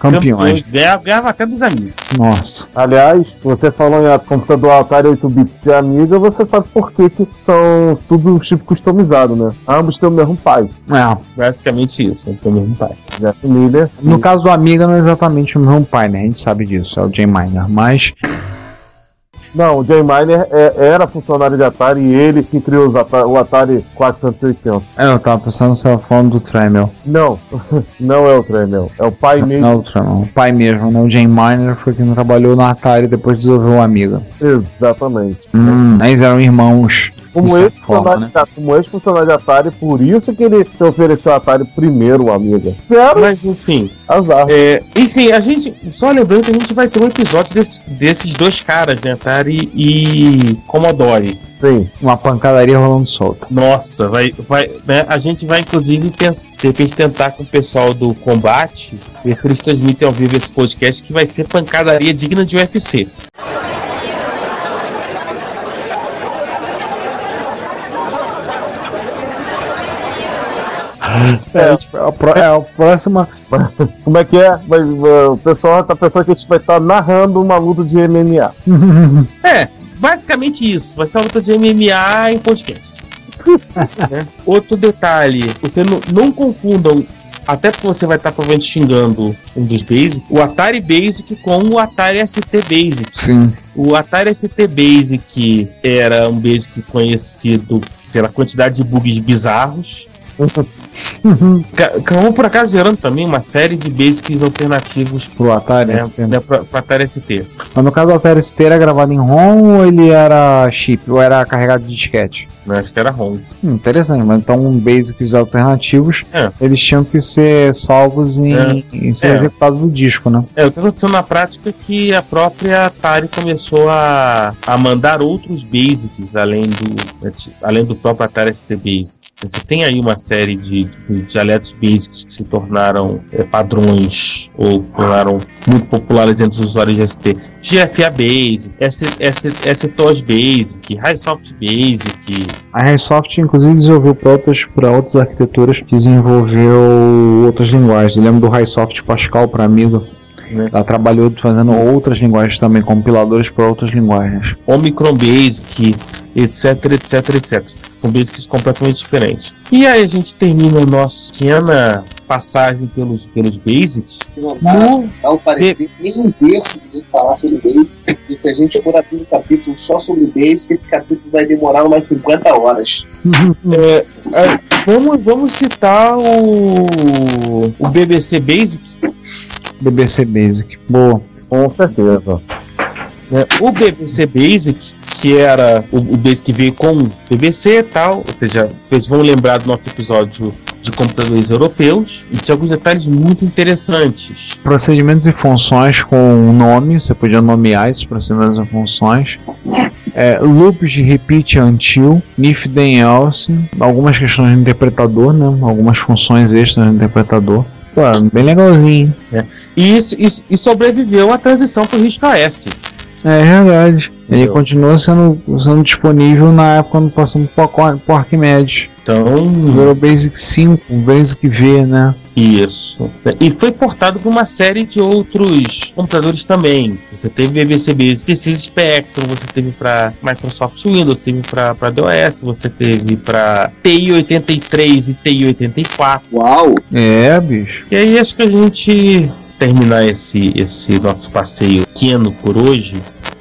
Campeões. Ganhava, ganhava até dos amigos. Nossa. Aliás, você falou em computador Atari 8 bits e Amiga, você sabe por que, que são tudo um chip customizado, né? Ambos têm o mesmo pai, É, Basicamente isso, é o mesmo pai. Jeff Miller. no caso do Amiga não é exatamente o mesmo pai, né? A gente sabe disso, é o Jay Miner. Mas Não, o Jay Miner é- era funcionário de Atari e ele que criou os Ata- o Atari 480. é, eu tava pensando que você tava falando do Tremel. Não, não é o Tremel, é o pai mesmo. Não, o Tremel. O pai mesmo, né? O Jay Miner foi quem trabalhou na Atari e depois desenvolveu o Amiga. Exatamente. Hum, eles eram irmãos. Como certa ex-funcionário né? como ex-funcionário de Atari, por isso que ele te ofereceu o Atari primeiro, amiga. Zero Mas enfim, azar. é, enfim, a gente. Só lembrando que a gente vai ter um episódio desse- desses dois caras, né? Atari e Commodore. Sim. Uma pancadaria rolando solta. Nossa, vai, vai, né, a gente vai inclusive pens- de repente tentar com o pessoal do combate ver se eles transmitem ao vivo esse podcast que vai ser pancadaria digna de UFC. É, tipo, é a, pró- é a próxima. Como é que é? Vai- o pessoal tá pensando que a gente vai estar narrando uma luta de MMA. É, basicamente isso. Vai ser uma luta de MMA em podcast. Né? Outro detalhe, você não, não confundam, até porque você vai estar provavelmente xingando um dos Basic, o Atari Basic com o Atari ST Basic. Sim. O Atari ST Basic era um Basic conhecido pela quantidade de bugs bizarros. Ca- Acabou por acaso gerando também uma série de Basics alternativos Pro Atari né, ST. né, para Atari ST. Mas no caso do Atari ST era gravado em ROM ou ele era chip? Ou era carregado de disquete? Né, acho que era ROM. Hum, interessante, mas então basics alternativos É. eles tinham que ser salvos em, É. em ser É. executados no disco, né? É, o que aconteceu na prática é que a própria Atari começou a, a mandar outros Basics além do, além do próprio Atari ST Basic. Você tem aí uma série de, de dialetos basics que se tornaram é, padrões ou tornaram muito populares entre os usuários de ST. GFA Basic, STOS Basic, Highsoft Basic. A Highsoft, inclusive, desenvolveu para outras, para outras arquiteturas, desenvolveu outras linguagens. Eu lembro do Highsoft Pascal para Amiga. Né? Ela trabalhou fazendo outras linguagens também, compiladores para outras linguagens. Omicron Basic, etc, etc, etc. São basics completamente diferentes. E aí a gente termina a nossa pequena passagem pelos, pelos basics Não dá, no dá um parecer nem um terço de falar sobre Basic. E se a gente for abrir um capítulo só sobre Basic, esse capítulo vai demorar umas 50 horas. É, é, vamos, vamos citar o, o BBC Basic. BBC Basic. Boa. Com certeza. né? O BBC Basic, que era o, o que veio com BBC e tal, ou seja, vocês vão lembrar do nosso episódio de computadores europeus, e tinha alguns detalhes muito interessantes. Procedimentos e funções com nome, você podia nomear esses procedimentos e funções. É, loops de repeat until, if then else, algumas questões de interpretador, né? algumas funções extras do interpretador. Pô, bem legalzinho. E, isso- e sobreviveu à transição para o RISC AS. É verdade. Ele Entendeu? continua sendo, sendo disponível na época quando passamos por, por Arquimedes. Então, Virou Basic 5, Basic V, né? Isso. E foi portado por uma série de outros computadores também. Você teve BBC Basic System Spectrum, você teve para Microsoft Windows, teve para DOS, você teve para TI-83 e TI-84. Uau! É, bicho. E aí acho que a gente terminar esse, esse nosso passeio pequeno por hoje.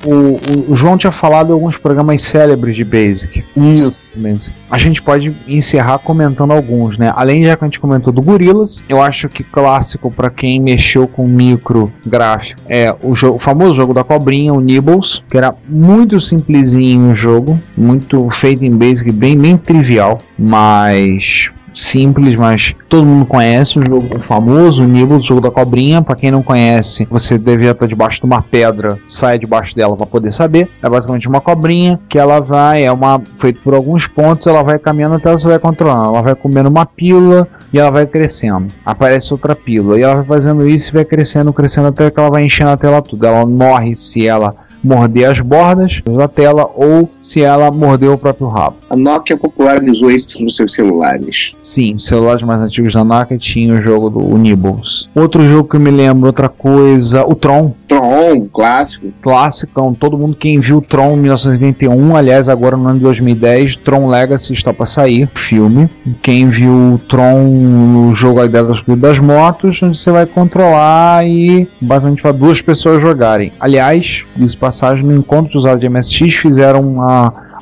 O, o- João tinha falado alguns programas célebres de Basic. Isso. Basic. A gente pode encerrar comentando alguns, né? Além já que a gente comentou do Gorillas, eu acho que clássico para quem mexeu com micro gráfico é o, jogo, o famoso jogo da cobrinha, o Nibbles, que era muito simplesinho o jogo, muito feito em Basic, bem, bem trivial, mas simples, mas todo mundo conhece o jogo famoso, o Nibbles, o jogo da cobrinha. Pra quem não conhece, você devia estar debaixo de uma pedra, sai debaixo dela para poder saber. É basicamente uma cobrinha que ela vai, é uma feito por alguns pontos, ela vai caminhando até você vai controlando. Ela vai comendo uma pílula e ela vai crescendo. Aparece outra pílula e ela vai fazendo isso e vai crescendo, crescendo até que ela vai enchendo a tela tudo. Ela morre se ela morder as bordas da tela ou se ela morder o próprio rabo. A Nokia popularizou isso nos seus celulares. Sim, os celulares mais antigos da Nokia tinham o jogo do o Nibbles. Outro jogo que eu me lembro, outra coisa, o Tron, Tron, clássico. clássico. Todo mundo quem viu Tron em 1981, aliás, agora no ano de 2010, Tron Legacy está para sair, filme. Quem viu Tron, o jogo a ideia das das motos, onde você vai controlar e basicamente para duas pessoas jogarem. Aliás, isso passagem no encontro de usuários de MSX fizeram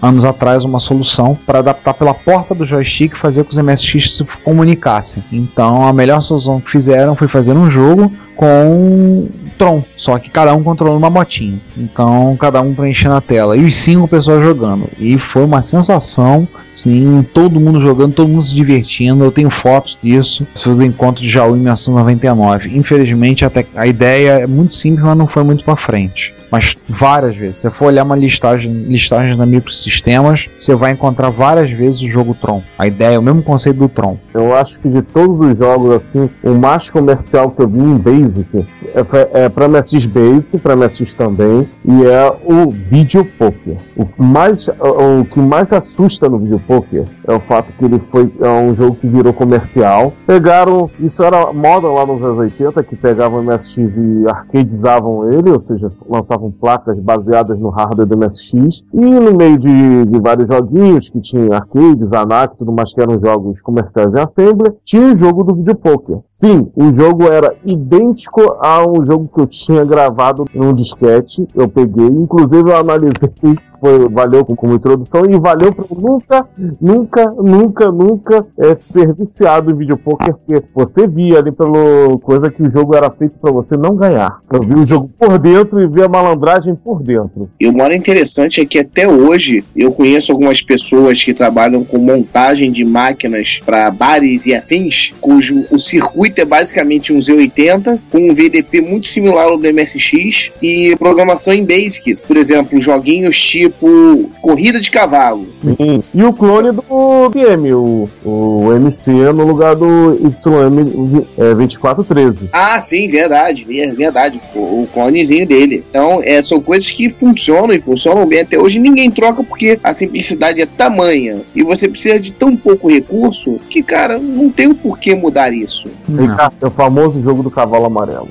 anos atrás uma solução para adaptar pela porta do joystick e fazer com que os MSX se comunicassem. Então a melhor solução que fizeram foi fazer um jogo com Tron, só que cada um controlando uma motinha. Então cada um preenchendo a tela e os cinco pessoas jogando. E foi uma sensação, sim, todo mundo jogando, todo mundo se divertindo. Eu tenho fotos disso. Do encontro de Jaú em 1999. Infelizmente a ideia é muito simples, mas não foi muito para frente. Mas várias vezes, se você for olhar uma listagem, listagem da microsistemas, você vai encontrar várias vezes o jogo Tron. A ideia é o mesmo conceito do Tron. Eu acho que de todos os jogos, assim, o mais comercial que eu vi em Basic é, é para MSX Basic, para MSX também, e é o Video Poker. O que mais, o, que mais assusta no Video Poker é o fato que ele foi é um jogo que virou comercial. Pegaram, isso era moda lá nos anos 80, que pegavam MSX e arcadizavam ele, ou seja, lançavam placas baseadas no hardware do MSX, e no meio de, de vários joguinhos que tinham arcades, ANAC tudo mais, que eram jogos comerciais em Assembler, tinha o jogo do Video Poker. Sim, o jogo era idêntico a um jogo que eu tinha gravado num disquete, eu peguei, inclusive eu analisei foi, valeu como, introdução e valeu para nunca, nunca, nunca, nunca é, ser viciado em vídeo poker, porque você via ali pelo coisa que o jogo era feito para você não ganhar. Eu vi o jogo por dentro e vi a malandragem por dentro. E o maior interessante é que até hoje eu conheço algumas pessoas que trabalham com montagem de máquinas para bares e afins, cujo o circuito é basicamente um Z80 com um VDP muito similar ao do MSX e programação em Basic. Por exemplo, joguinhos tipo tipo corrida de cavalo. Sim. E o clone do PM, o, o MC no lugar do YM é, 2413. Ah, sim, verdade, ver- verdade. O, o clonezinho dele. Então, é, são coisas que funcionam e funcionam bem até hoje. Ninguém troca porque a simplicidade é tamanha e você precisa de tão pouco recurso que, cara, não tem o porquê mudar isso. Ricardo, é o famoso jogo do cavalo amarelo.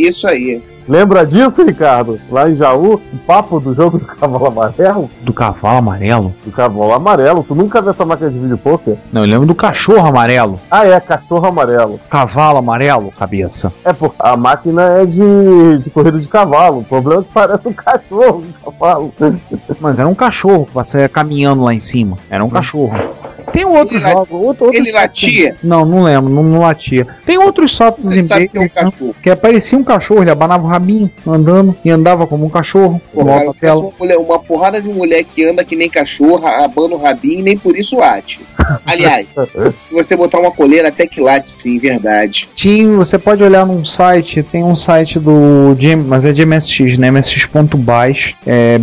Isso aí. Lembra disso, Ricardo? Lá em Jaú, o papo do jogo do cavalo amarelo? Do cavalo amarelo? Do cavalo amarelo. Tu nunca viu essa máquina de vídeo poker? Não, eu lembro do cachorro amarelo. Ah, é, cachorro amarelo. Cavalo amarelo, cabeça. É, porque a máquina é de, de corrida de cavalo. O problema é que parece um cachorro de cavalo. Mas era um cachorro que você ia caminhando lá em cima. Era um cachorro. Tem um outro Ele la- jogo. Outro, outro Ele latia. Não, não lembro, não, não latia. Tem outros softwares em sabe que é um né, cachorro. que parecia um cachorro, ele abanava o rabinho andando e andava como um cachorro. Alta parece tela. uma, mulher- uma porrada de mulher que anda que nem cachorra, abana o rabinho e nem por isso late. Aliás, se você botar uma coleira, até que late sim, verdade. Tinha, você pode olhar num site, tem um site do mas é de MSX, né? MSX.bas, é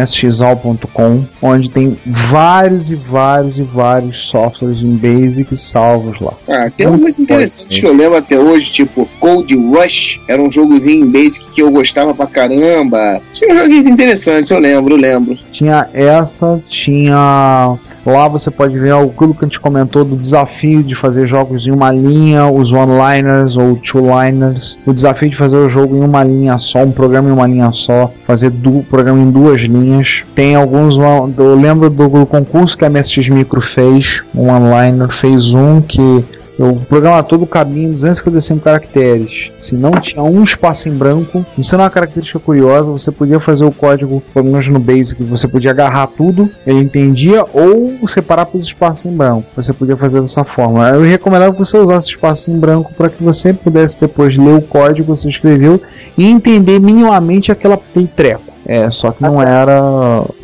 basic.msxal.com, onde tem vários e vários e vários softwares em Basic salvos lá. Ah, tem algumas interessantes que eu lembro até hoje, tipo Cold Rush, era um jogozinho em Basic que eu gostava pra caramba. Tinha joguinhos interessantes, eu lembro, eu lembro. Tinha essa, tinha. Lá você pode ver aquilo que a gente comentou do desafio de fazer jogos em uma linha, os one-liners ou two-liners. O desafio de fazer o jogo em uma linha só, um programa em uma linha só, fazer do programa em duas linhas. Tem alguns. Eu lembro do, do concurso que a MSX Micro fez, um one-liner, fez um que. O programa todo cabia em 255 caracteres. Se não tinha um espaço em branco, isso é uma característica curiosa. Você podia fazer o código, pelo menos no Basic, você podia agarrar tudo, ele entendia, ou separar para os espaços em branco. Você podia fazer dessa forma. Eu recomendava que você usasse espaço em branco para que você pudesse depois ler o código que você escreveu e entender minimamente aquela aquele treco. É, só que não era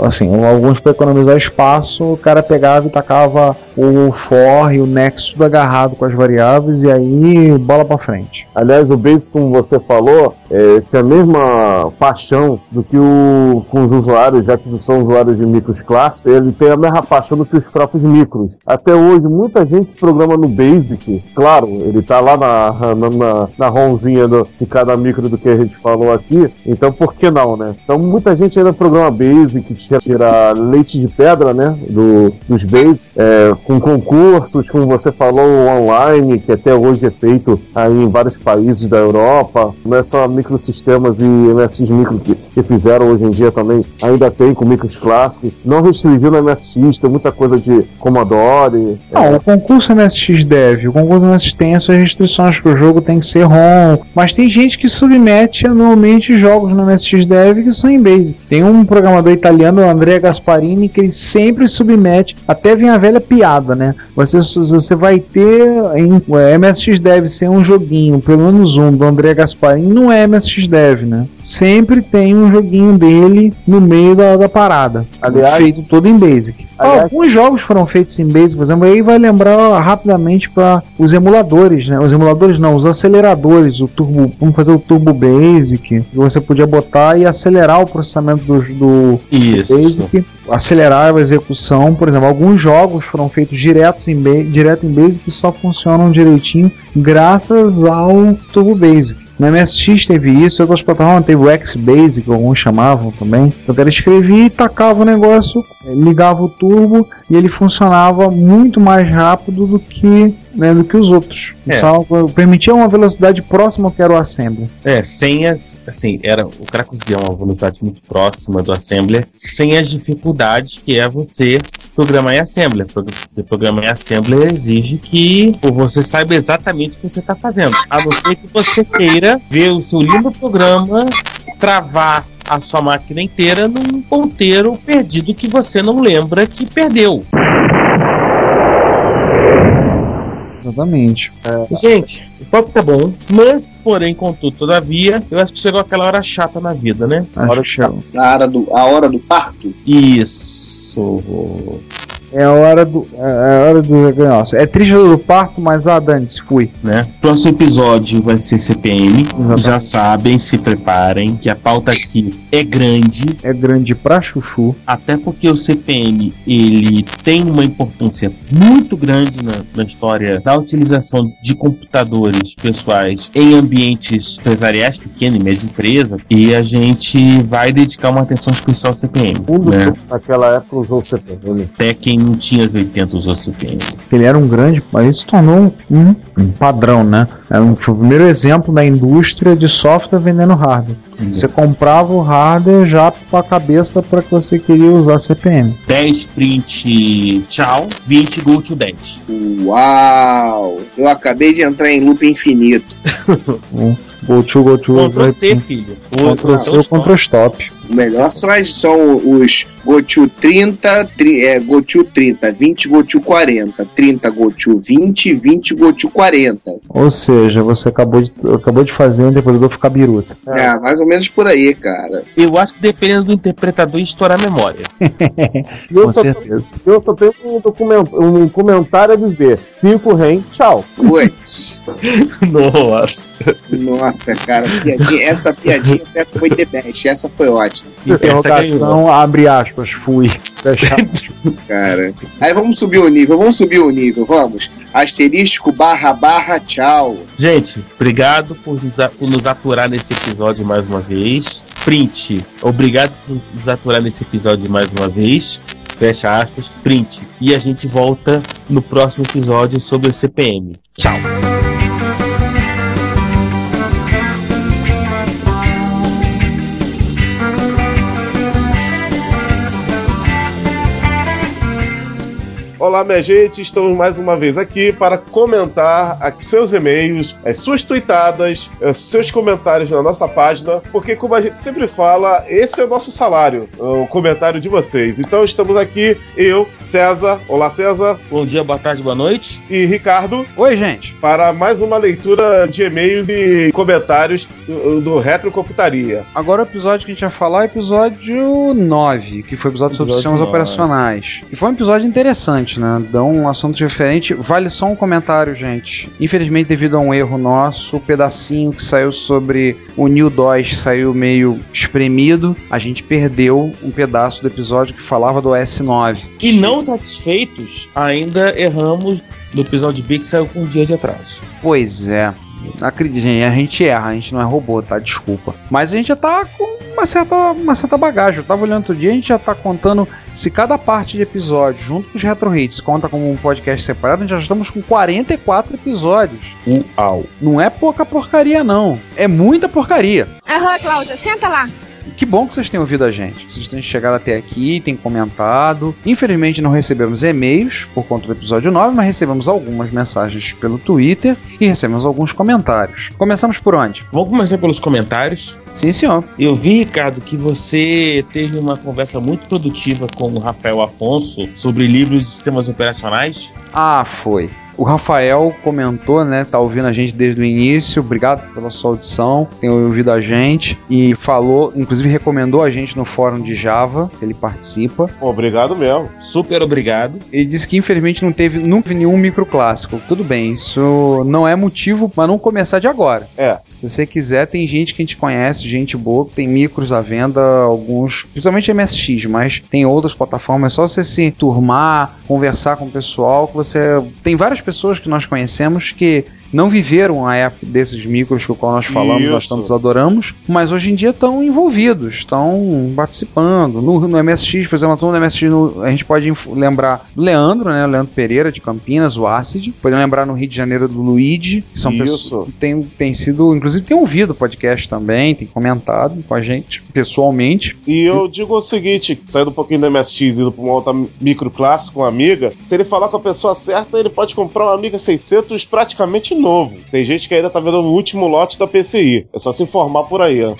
assim, alguns para economizar espaço, o cara pegava e tacava o for e o next tudo agarrado com as variáveis e aí bola para frente. Aliás, o Basic, como você falou, é, tem a mesma paixão do que o, com os usuários, já que são usuários de micros clássicos, ele tem a mesma paixão do que os próprios micros. Até hoje, muita gente programa no Basic. Claro, ele tá lá na, na, na, na do, de cada micro do que a gente falou aqui, então por que não, né? Então muita gente ainda programa Basic, tira, tira leite de pedra, né? Do, dos Basic, é, com concursos, como você falou, online, que até hoje é feito aí em vários países da Europa. Não é só microsistemas e MSX micro que, que fizeram hoje em dia também. Ainda tem com micros clássicos. Não restringiu no MSX, tem muita coisa de Commodore. Não, o concurso MSX Dev, o concurso MSX tem as suas restrições que o jogo tem que ser ROM, mas tem gente que submete anualmente jogos no MSX Dev que são Basic. Tem um programador italiano, o Andrea Gasparini, que ele sempre submete, até vem a velha piada, né? Você, você vai ter em MSX Dev ser um joguinho, pelo menos um, do Andrea Gasparini, não é MSX Dev, né? Sempre tem um joguinho dele no meio da, da parada, Aliás- feito todo em Basic. Aliás- Alguns jogos foram feitos em Basic, por exemplo, aí vai lembrar rapidamente para os emuladores, né? Os emuladores não, os aceleradores, o Turbo, vamos fazer o Turbo Basic, que você podia botar e acelerar o processamento do, do Isso. Basic, acelerar a execução, por exemplo, alguns jogos foram feitos diretos em direto em Basic e só funcionam direitinho graças ao Turbo Basic. No MSX teve isso, outras plataformas teve o X-Basic, alguns chamavam também. Então o cara escrevia e tacava o negócio, eh, ligava o turbo e ele funcionava muito mais rápido do que, né, do que os outros. É. Só permitia uma velocidade próxima ao que era o assembly. É, sem as. Assim, era, o cara conseguia uma velocidade muito próxima do Assembler, sem as dificuldades que é você programar em. Porque programar em Assembler exige que você saiba exatamente o que você está fazendo. A não ser que você queira ver o seu lindo programa travar a sua máquina inteira num ponteiro perdido que você não lembra que perdeu. Exatamente. Gente, o papo tá bom, mas, porém, contudo, todavia, eu acho que chegou aquela hora chata na vida, né? Acho hora chegou. A hora do, a hora do parto. Isso. É a hora do. É a hora do. Nossa, é triste do parto, mas ah, dane-se, fui. né? Próximo episódio vai ser CPM. Exatamente. Já sabem, se preparem, que a pauta aqui é grande, É grande pra chuchu. até porque o CPM ele tem uma importância muito grande na, na história da utilização de computadores pessoais em ambientes empresariais, pequena e média empresa, e a gente vai dedicar uma atenção especial ao CPM. O mundo Né? naquela época usou CPM. Até quem não tinha as 80 usou CPM. Ele era um grande, mas isso tornou um, um padrão, né? Era um, foi o primeiro exemplo da indústria de software vendendo hardware. Você comprava o hardware já com a cabeça para que você queria usar CPM. 10 print tchau, 20 go to 10. Uau! Eu acabei de entrar em loop infinito. Go to, go to, Ctrl C, filho. Ctrl C ou Ctrl Stop. O melhor são, as, são os GoTo 30, tri, é, GoTo 30, 20 GoTo 40, 30 GoTo 20, 20 GoTo 40. Ou seja, você acabou de, acabou de fazer um interpretador ficar biruta. É. mais ou menos por aí, cara. Eu acho que dependendo do interpretador estourar a memória. Eu, Com só, certeza. eu só tenho um, documento, um comentário a dizer: 5 rem, tchau. Putz, Nossa. nossa, cara, piadinha, essa piadinha até foi the best, essa foi ótima, Interrogação, abre aspas, fui. Fecha aspas. cara. Aí vamos subir o nível, vamos subir o nível, vamos. Asterístico barra barra tchau. Gente, obrigado por nos, a- por nos aturar nesse episódio mais uma vez. Print, obrigado por nos aturar nesse episódio mais uma vez. Fecha aspas, print. E a gente volta no próximo episódio sobre o CPM. Tchau. Olá, minha gente, estamos mais uma vez aqui para comentar aqui seus e-mails, as suas tweetadas, os seus comentários na nossa página, porque, como a gente sempre fala, esse é o nosso salário, o comentário de vocês. Então, estamos aqui, eu, César, olá César, Bom dia, boa tarde, boa noite. e Ricardo, Oi, gente. para mais uma leitura de e-mails e comentários do, do Retrocomputaria. Agora o episódio que a gente vai falar é o episódio 9, que foi o episódio sobre Episódio sistemas 9. operacionais. E foi um episódio interessante, né? Dá um assunto diferente. Vale só um comentário, gente. Infelizmente, devido a um erro nosso, o pedacinho que saiu sobre o New DOS saiu meio espremido. A gente perdeu um pedaço do episódio que falava do S9. E não satisfeitos, ainda erramos no episódio B que saiu com um dia de atraso. Pois é. Acredite, gente, a gente erra, a gente não é robô, tá? Desculpa. Mas a gente já tá com uma certa, uma certa bagagem. Eu tava olhando outro dia, a gente já tá contando se cada parte de episódio, junto com os Retro Hits, conta como um podcast separado, a gente já estamos com 44 episódios. Uau. Não é pouca porcaria, não. É muita porcaria. Aham, Cláudia, senta lá. E Que bom que vocês tenham ouvido a gente. Vocês têm chegado até aqui, têm comentado. Infelizmente não recebemos e-mails por conta do episódio 9, mas recebemos algumas mensagens pelo Twitter e recebemos alguns comentários. Começamos por onde? Vamos começar pelos comentários. Sim, senhor. Eu vi, Ricardo, que você teve uma conversa muito produtiva com o Rafael Afonso sobre livros de sistemas operacionais. Ah, foi. O Rafael comentou, né? Tá ouvindo a gente desde o início. Obrigado pela sua audição. Tem ouvido a gente. E falou, inclusive recomendou a gente no fórum de Java. que Ele participa. Obrigado mesmo. Super obrigado. Ele disse que infelizmente não teve nunca nenhum microclássico. Tudo bem, isso não é motivo para não começar de agora. É. Se você quiser, tem gente que a gente conhece, gente boa, que tem micros à venda, alguns, principalmente MSX, mas tem outras plataformas. É só você se turmar, conversar com o pessoal, que você. Tem várias pessoas que nós conhecemos que não viveram a época desses micros que o qual nós falamos, nós Isso. tantos adoramos, mas hoje em dia estão envolvidos, estão participando. No, no MSX, por exemplo, no MSX no- a gente pode lembrar do Leandro, né? O Leandro Pereira de Campinas, o Acid. Pode lembrar no Rio de Janeiro do Luigi, que são Isso. pessoas que têm, têm sido, inclusive tem ouvido o podcast também, tem comentado com a gente pessoalmente. E eu digo o seguinte, saindo um pouquinho da MSX e indo pra uma outra microclasse com uma amiga, se ele falar com a pessoa certa, ele pode comprar uma Amiga 600 praticamente novo. Tem gente que ainda tá vendo o último lote da PCI. É só se informar por aí, ó.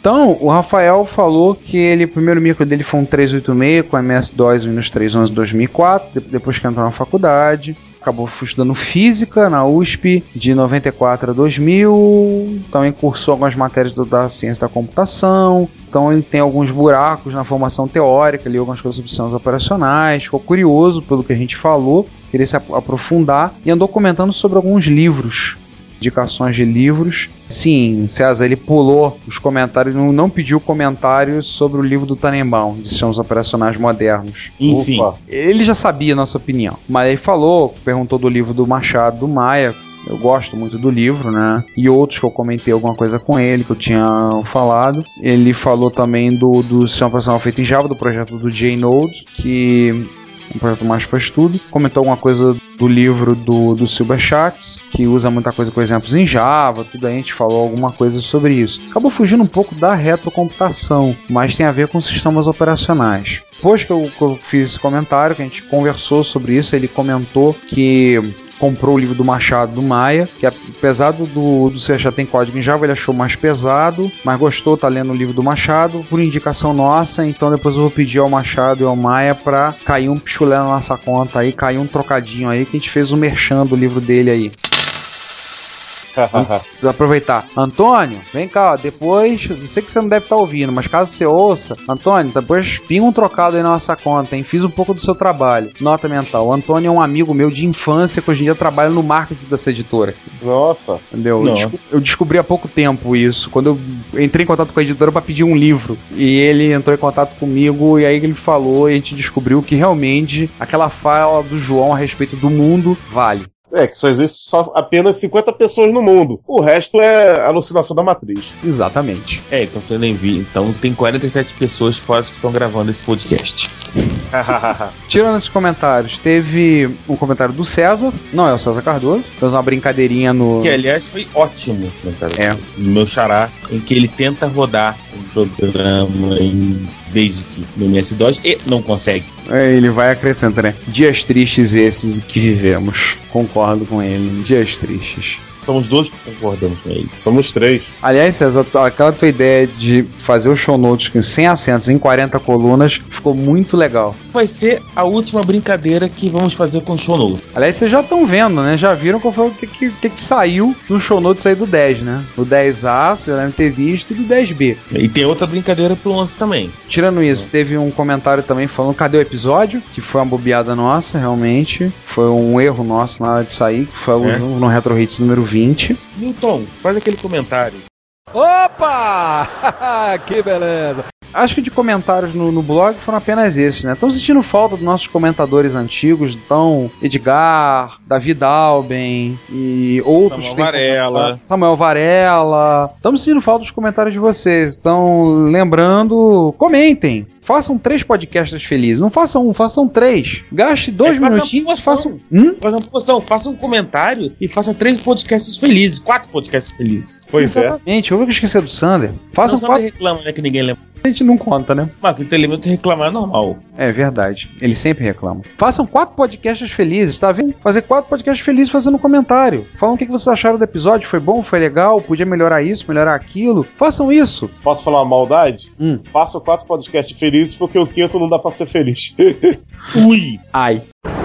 Então, o Rafael falou que ele, o primeiro micro dele foi um 386 com MS-DOS Windows 3.11 2004, de- depois que entrou na faculdade. acabou estudando física na USP de 94 a 2000, também cursou algumas matérias do, da ciência da computação, então ele tem alguns buracos na formação teórica, leu algumas coisas sobre operacionais, ficou curioso pelo que a gente falou, queria se ap- aprofundar e andou comentando sobre alguns livros indicações de livros. Sim, César, ele pulou os comentários, não, não pediu comentários sobre o livro do Tannenbaum, de sistemas operacionais modernos. Enfim. Ufa. Ele já sabia a nossa opinião, mas ele falou, perguntou do livro do Machado do Maia. Eu gosto muito do livro, né? E outros que eu comentei alguma coisa com ele, que eu tinha falado. Ele falou também do, do sistema operacional feito em Java, do projeto do JNode, que um projeto mais para estudo. Comentou alguma coisa do livro do, do Silber Chats, que usa muita coisa com exemplos em Java, tudo aí a gente falou alguma coisa sobre isso. Acabou fugindo um pouco da retrocomputação, mas tem a ver com sistemas operacionais. Depois que eu, que eu fiz esse comentário, que a gente conversou sobre isso, ele comentou que comprou o livro do Machado do Maia, que apesar do, do, já tem código em Java, ele achou mais pesado, mas gostou, tá lendo o livro do Machado, por indicação nossa, então depois eu vou pedir ao Machado e ao Maia pra cair um pichulé na nossa conta aí, cair um trocadinho aí, que a gente fez o merchan do livro dele aí. Aproveitar. Antônio, vem cá, ó, depois, eu sei que você não deve estar ouvindo, mas caso você ouça, Antônio, depois pinga um trocado aí na nossa conta, hein? Fiz um pouco do seu trabalho. Nota mental. O Antônio é um amigo meu de infância que hoje em dia trabalha no marketing dessa editora. Nossa. Entendeu? Eu, Nossa. desco- eu descobri há pouco tempo isso. Quando eu entrei em contato com a editora para pedir um livro. E ele entrou em contato comigo e aí ele falou e a gente descobriu que realmente aquela fala do João a respeito do mundo vale. É, que só existe só apenas 50 pessoas no mundo. O resto é alucinação da matriz. Exatamente. É, então tem envio. Então tem 47 pessoas fora que estão gravando esse podcast. Tirando esses comentários, teve um comentário do César, não é o César Cardoso, fez uma brincadeirinha no. Que aliás foi ótimo? É. No meu xará, em que ele tenta rodar um programa em Basic no MS-DOS e não consegue. É, ele vai acrescentando, né? Dias tristes esses que vivemos. Concordo com ele. Dias tristes. Somos dois que concordamos com ele. Somos três. Aliás, César, aquela tua ideia de fazer o show notes 100 acentos em 40 colunas ficou muito legal. Vai ser a última brincadeira que vamos fazer com o show notes. Aliás, vocês já estão vendo, né? Já viram qual foi o que, que, que que saiu no show notes aí do 10, né? O 10A, vocês já devem ter visto, e do 10B. E tem outra brincadeira pro 11 também. Tirando isso, teve um comentário também falando cadê o episódio, que foi uma bobeada nossa, realmente. Foi um erro nosso na hora de sair, que foi É. no, no Retro Hits número 20. Milton, faz aquele comentário. Opa! que beleza! Acho que de comentários no, no blog foram apenas esses, né? Estamos sentindo falta dos nossos comentadores antigos, então Edgar, Davi Dalben e outros. Samuel Varela. Samuel Varela. Estamos sentindo falta dos comentários de vocês. Então, lembrando, comentem. Façam três podcasts felizes. Não façam um, façam três. Gaste dois É, faça minutinhos e façam. Hum? Uma promoção, faça um comentário e faça três podcasts felizes, quatro podcasts felizes. Pois é. Exatamente. Eu vou esquecer do Sander. Façam não, quatro. reclama, né? Que ninguém lembra. A gente não conta, né? Mas que o elemento reclamar é normal. É verdade. Ele sempre reclama. Façam quatro podcasts felizes, tá vendo? Fazer quatro podcasts felizes fazendo um comentário. Falam o que vocês acharam do episódio. Foi bom? Foi legal? Podia melhorar isso, melhorar aquilo? Façam isso. Posso falar uma maldade? Hum. Faço quatro podcasts felizes porque o quinto não dá pra ser feliz. Ui! Ai.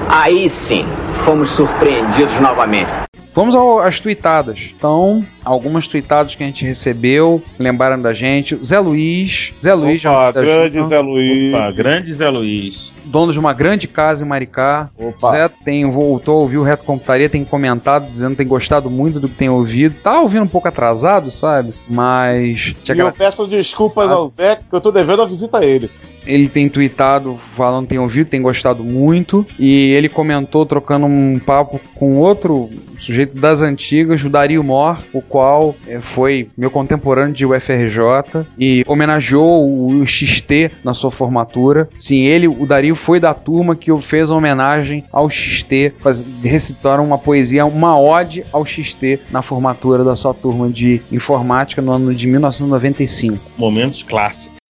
Aí sim, fomos surpreendidos novamente. Vamos ao- às tweetadas. Então, algumas tweetadas que a gente recebeu, lembraram da gente. Zé Luiz. Zé Luiz Opa, já grande Zé Luiz. Opa, grande Zé Luiz. Dono de uma grande casa em Maricá. Opa. Zé tem, voltou a ouvir o Reto Computaria, tem comentado, dizendo que tem gostado muito do que tem ouvido. Tá ouvindo um pouco atrasado, sabe? Mas. E eu peço desculpas Ah. ao Zé, que eu tô devendo a visita a ele. Ele tem tweetado falando que tem ouvido, tem gostado muito. E ele comentou trocando um papo com outro sujeito das antigas, o Dario Mor, o qual eh, foi meu contemporâneo de UFRJ e homenageou o XT na sua formatura. Sim, ele, o Dario, foi da turma que fez a homenagem ao XT, faz, recitaram uma poesia, uma ode ao XT na formatura da sua turma de informática no ano de 1995. Momentos clássicos.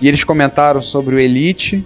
E eles comentaram sobre o Elite.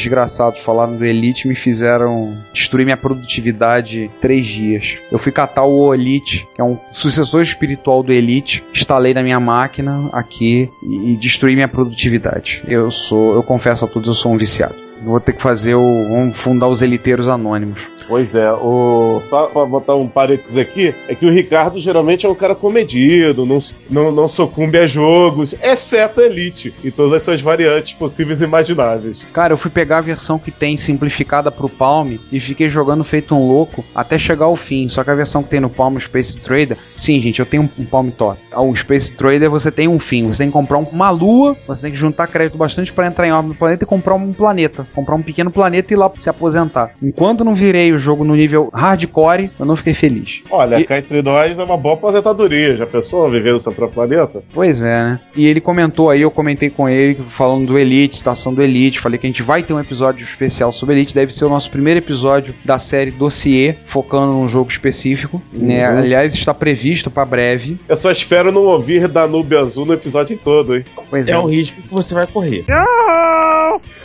Desgraçados falaram do Elite me fizeram destruir minha produtividade três dias. Eu fui catar o Elite, que é um sucessor espiritual do Elite, instalei na minha máquina aqui e, e destruí minha produtividade. Eu sou, eu confesso a todos, eu sou um viciado. Vou ter que fazer o. Vamos fundar os eliteiros anônimos. Pois é, o... só pra botar um parênteses aqui, é que o Ricardo geralmente é um cara comedido, não, não, não sucumbe a jogos, exceto a Elite, em todas as suas variantes possíveis e imagináveis. Cara, eu fui pegar a versão que tem simplificada pro Palm e fiquei jogando feito um louco até chegar ao fim. Só que a versão que tem no Palm Space Trader, sim, gente, eu tenho um, um Palm Top. O Space Trader você tem um fim, você tem que comprar uma lua, você tem que juntar crédito bastante para entrar em órbita do planeta e comprar um planeta comprar um pequeno planeta e ir lá se aposentar. Enquanto não virei o jogo no nível hardcore, eu não fiquei feliz. Olha, E- cá entre nós é uma boa aposentadoria. Já pensou viver no seu próprio planeta? Pois é, né? E ele comentou aí, eu comentei com ele, falando do Elite, estação do Elite. Falei que a gente vai ter um episódio especial sobre Elite. Deve ser o nosso primeiro episódio da série Dossier, focando num jogo específico. Né? Uhum. Aliás, está previsto para breve. Eu só espero não ouvir Danube Azul no episódio todo, hein? Pois É um risco que você vai correr.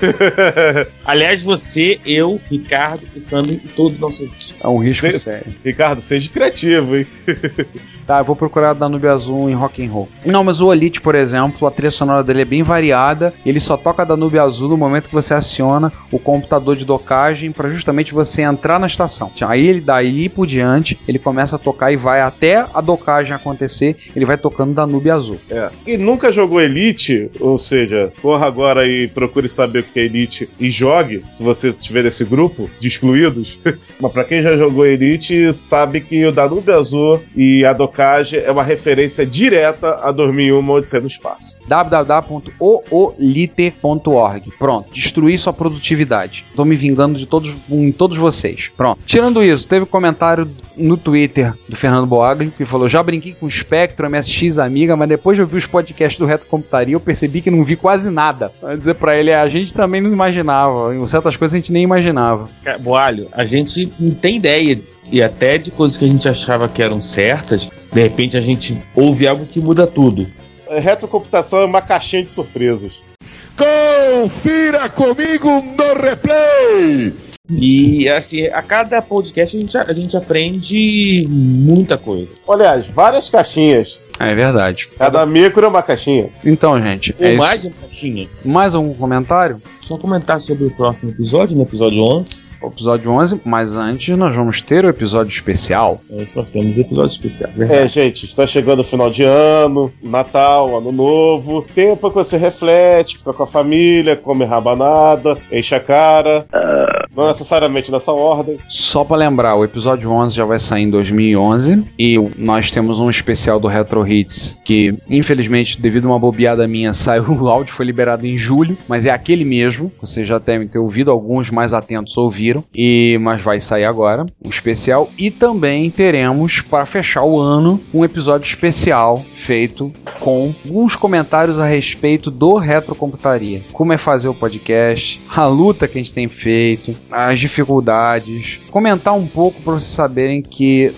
Aliás, você, eu, Ricardo, o Sandro e todos nós. É um risco Cê- sério. Ricardo, seja criativo, hein? Tá, eu vou procurar Danube Azul em rock and roll. Não, mas o Elite, por exemplo, a trilha sonora dele é bem variada. Ele só toca Danube Azul no momento que você aciona o computador de docagem para justamente você entrar na estação. Aí ele daí por diante, ele começa a tocar e vai até a docagem acontecer, ele vai tocando Danube Azul. É. E nunca jogou Elite, ou seja, corra agora e procure saber o que é Elite e jogue, se você estiver nesse grupo de excluídos. Mas pra quem já jogou Elite, sabe que o Danube Azul e a docagem é uma referência direta a 2001 Odisseia no Espaço. www.oolite.org. Pronto, destruir sua produtividade. Tô me vingando de todos, em todos vocês. Pronto. Tirando isso, teve comentário no Twitter do Fernando Boagli que falou: Já brinquei com o Spectrum, MSX Amiga, mas depois de ouvir os podcasts do Reto Computaria, eu percebi que não vi quase nada. Vai dizer pra ele: a gente também não imaginava. Em certas coisas a gente nem imaginava. Boalho, a gente não tem ideia. E até de coisas que a gente achava que eram certas, de repente a gente ouve algo que muda tudo. É, Retrocomputação é uma caixinha de surpresas. Confira comigo no replay! E assim, a cada podcast a gente, a gente aprende muita coisa. Aliás, várias caixinhas. É verdade. Cada micro é uma caixinha. Então, gente, é mais uma caixinha. mais algum comentário? Só comentar sobre o próximo episódio, no episódio 11. O episódio 11, mas antes nós vamos ter o episódio especial. É, nós temos episódio especial. É, Verdade. gente, está chegando o final de ano, Natal, Ano Novo. Tempo que você reflete, fica com a família, come rabanada, enche a cara. Não necessariamente nessa ordem. Só pra lembrar, o episódio 11 já vai sair em 2011 e nós temos um especial do Retro Hits que, infelizmente, devido a uma bobeada minha, saiu o áudio foi liberado em julho, mas é aquele mesmo. Vocês já devem ter ouvido, alguns mais atentos ouviram, e mas vai sair agora, um especial e também teremos para fechar o ano um episódio especial feito com alguns comentários a respeito do Retrocomputaria. Como é fazer o podcast, a luta que a gente tem feito, as dificuldades. Comentar um pouco para vocês saberem que,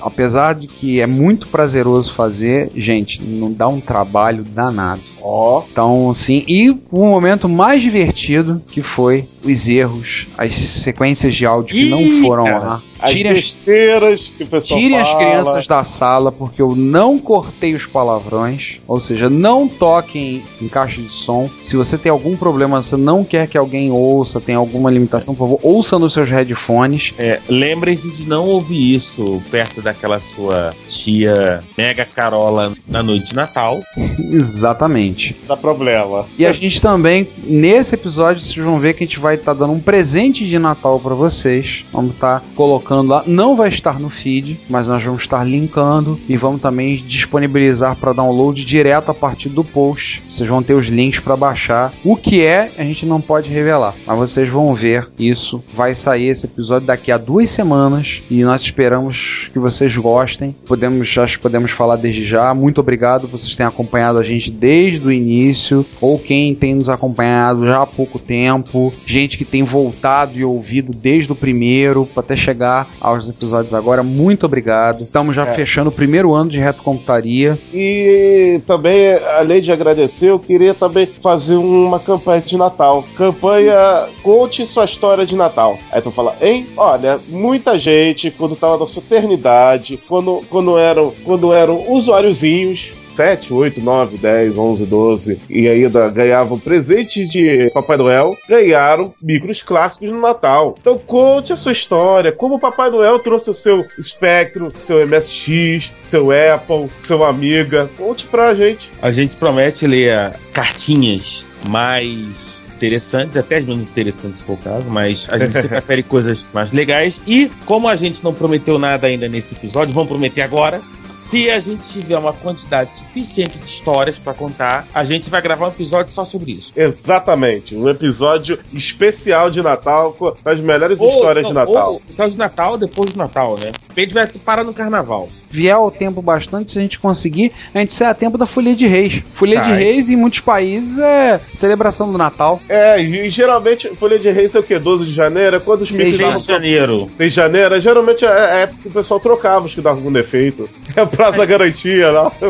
apesar de que é muito prazeroso fazer, gente, não dá um trabalho danado. Ó, Então, sim, e o momento mais divertido que foi os erros, as sequências de áudio que Ih, não foram lá. as Tirem as besteiras que o pessoal Tirem as fala. crianças da sala porque eu não cortei os palavrões. Ou seja, não toquem em caixa de som. Se você tem algum problema, você não quer que alguém ouça, tem alguma limitação, por favor, ouça nos seus headphones. É, Lembrem-se de não ouvir isso perto daquela sua tia Mega Carola na noite de Natal. Exatamente. Dá problema. E a gente também, nesse episódio, vocês vão ver que a gente vai estar dando um presente de Natal para vocês. Vamos estar colocando lá. Não vai estar no feed, mas nós vamos estar linkando e vamos também disponibilizar para download direto a partir do post. Vocês vão ter os links para baixar. O que é, a gente não pode revelar, mas vocês vão ver isso. Vai sair esse episódio daqui a duas semanas e nós esperamos que vocês gostem. Podemos, acho que podemos falar desde já. Muito obrigado, vocês têm acompanhado a gente desde o início, ou quem tem nos acompanhado já há pouco tempo, gente que tem voltado e ouvido desde o primeiro, até chegar aos episódios agora. Muito obrigado. Estamos já É. fechando o primeiro ano de retrocomputaria. E também, além de agradecer, eu queria também fazer uma campanha de Natal. Campanha Conte sua história de Natal. Aí tu fala, hein? Olha, muita gente, quando tava na soternidade, quando, quando, eram, quando eram usuáriozinhos, 7, 8, 9, 10, 11, 12, e ainda ganhavam presente de Papai Noel, ganharam micros clássicos no Natal. Então conte a sua história, como o Papai Noel trouxe o seu Spectrum, seu MSX, seu Apple, seu Amiga. Conte pra gente. A gente promete ler cartinhas mais interessantes, até as menos interessantes se for o caso, mas a gente sempre prefere coisas mais legais. E como a gente não prometeu nada ainda nesse episódio, vamos prometer agora. Se a gente tiver uma quantidade suficiente de histórias pra contar, a gente vai gravar um episódio só sobre isso. Exatamente, um episódio especial de Natal com as melhores Ou- histórias não, de Natal. Ou história de Natal depois do Natal, né? A gente vai parar no carnaval. Vier ao tempo bastante, se a gente conseguir, a gente sai a tempo da Folia de Reis. Folia de Sai. Reis em muitos países é celebração do Natal. É, e geralmente Folha de Reis é o quê? 12 de janeiro? É quando os de davam de janeiro. 6 de janeiro? Geralmente é a época que o pessoal trocava os que davam algum defeito. É o prazo da garantia lá.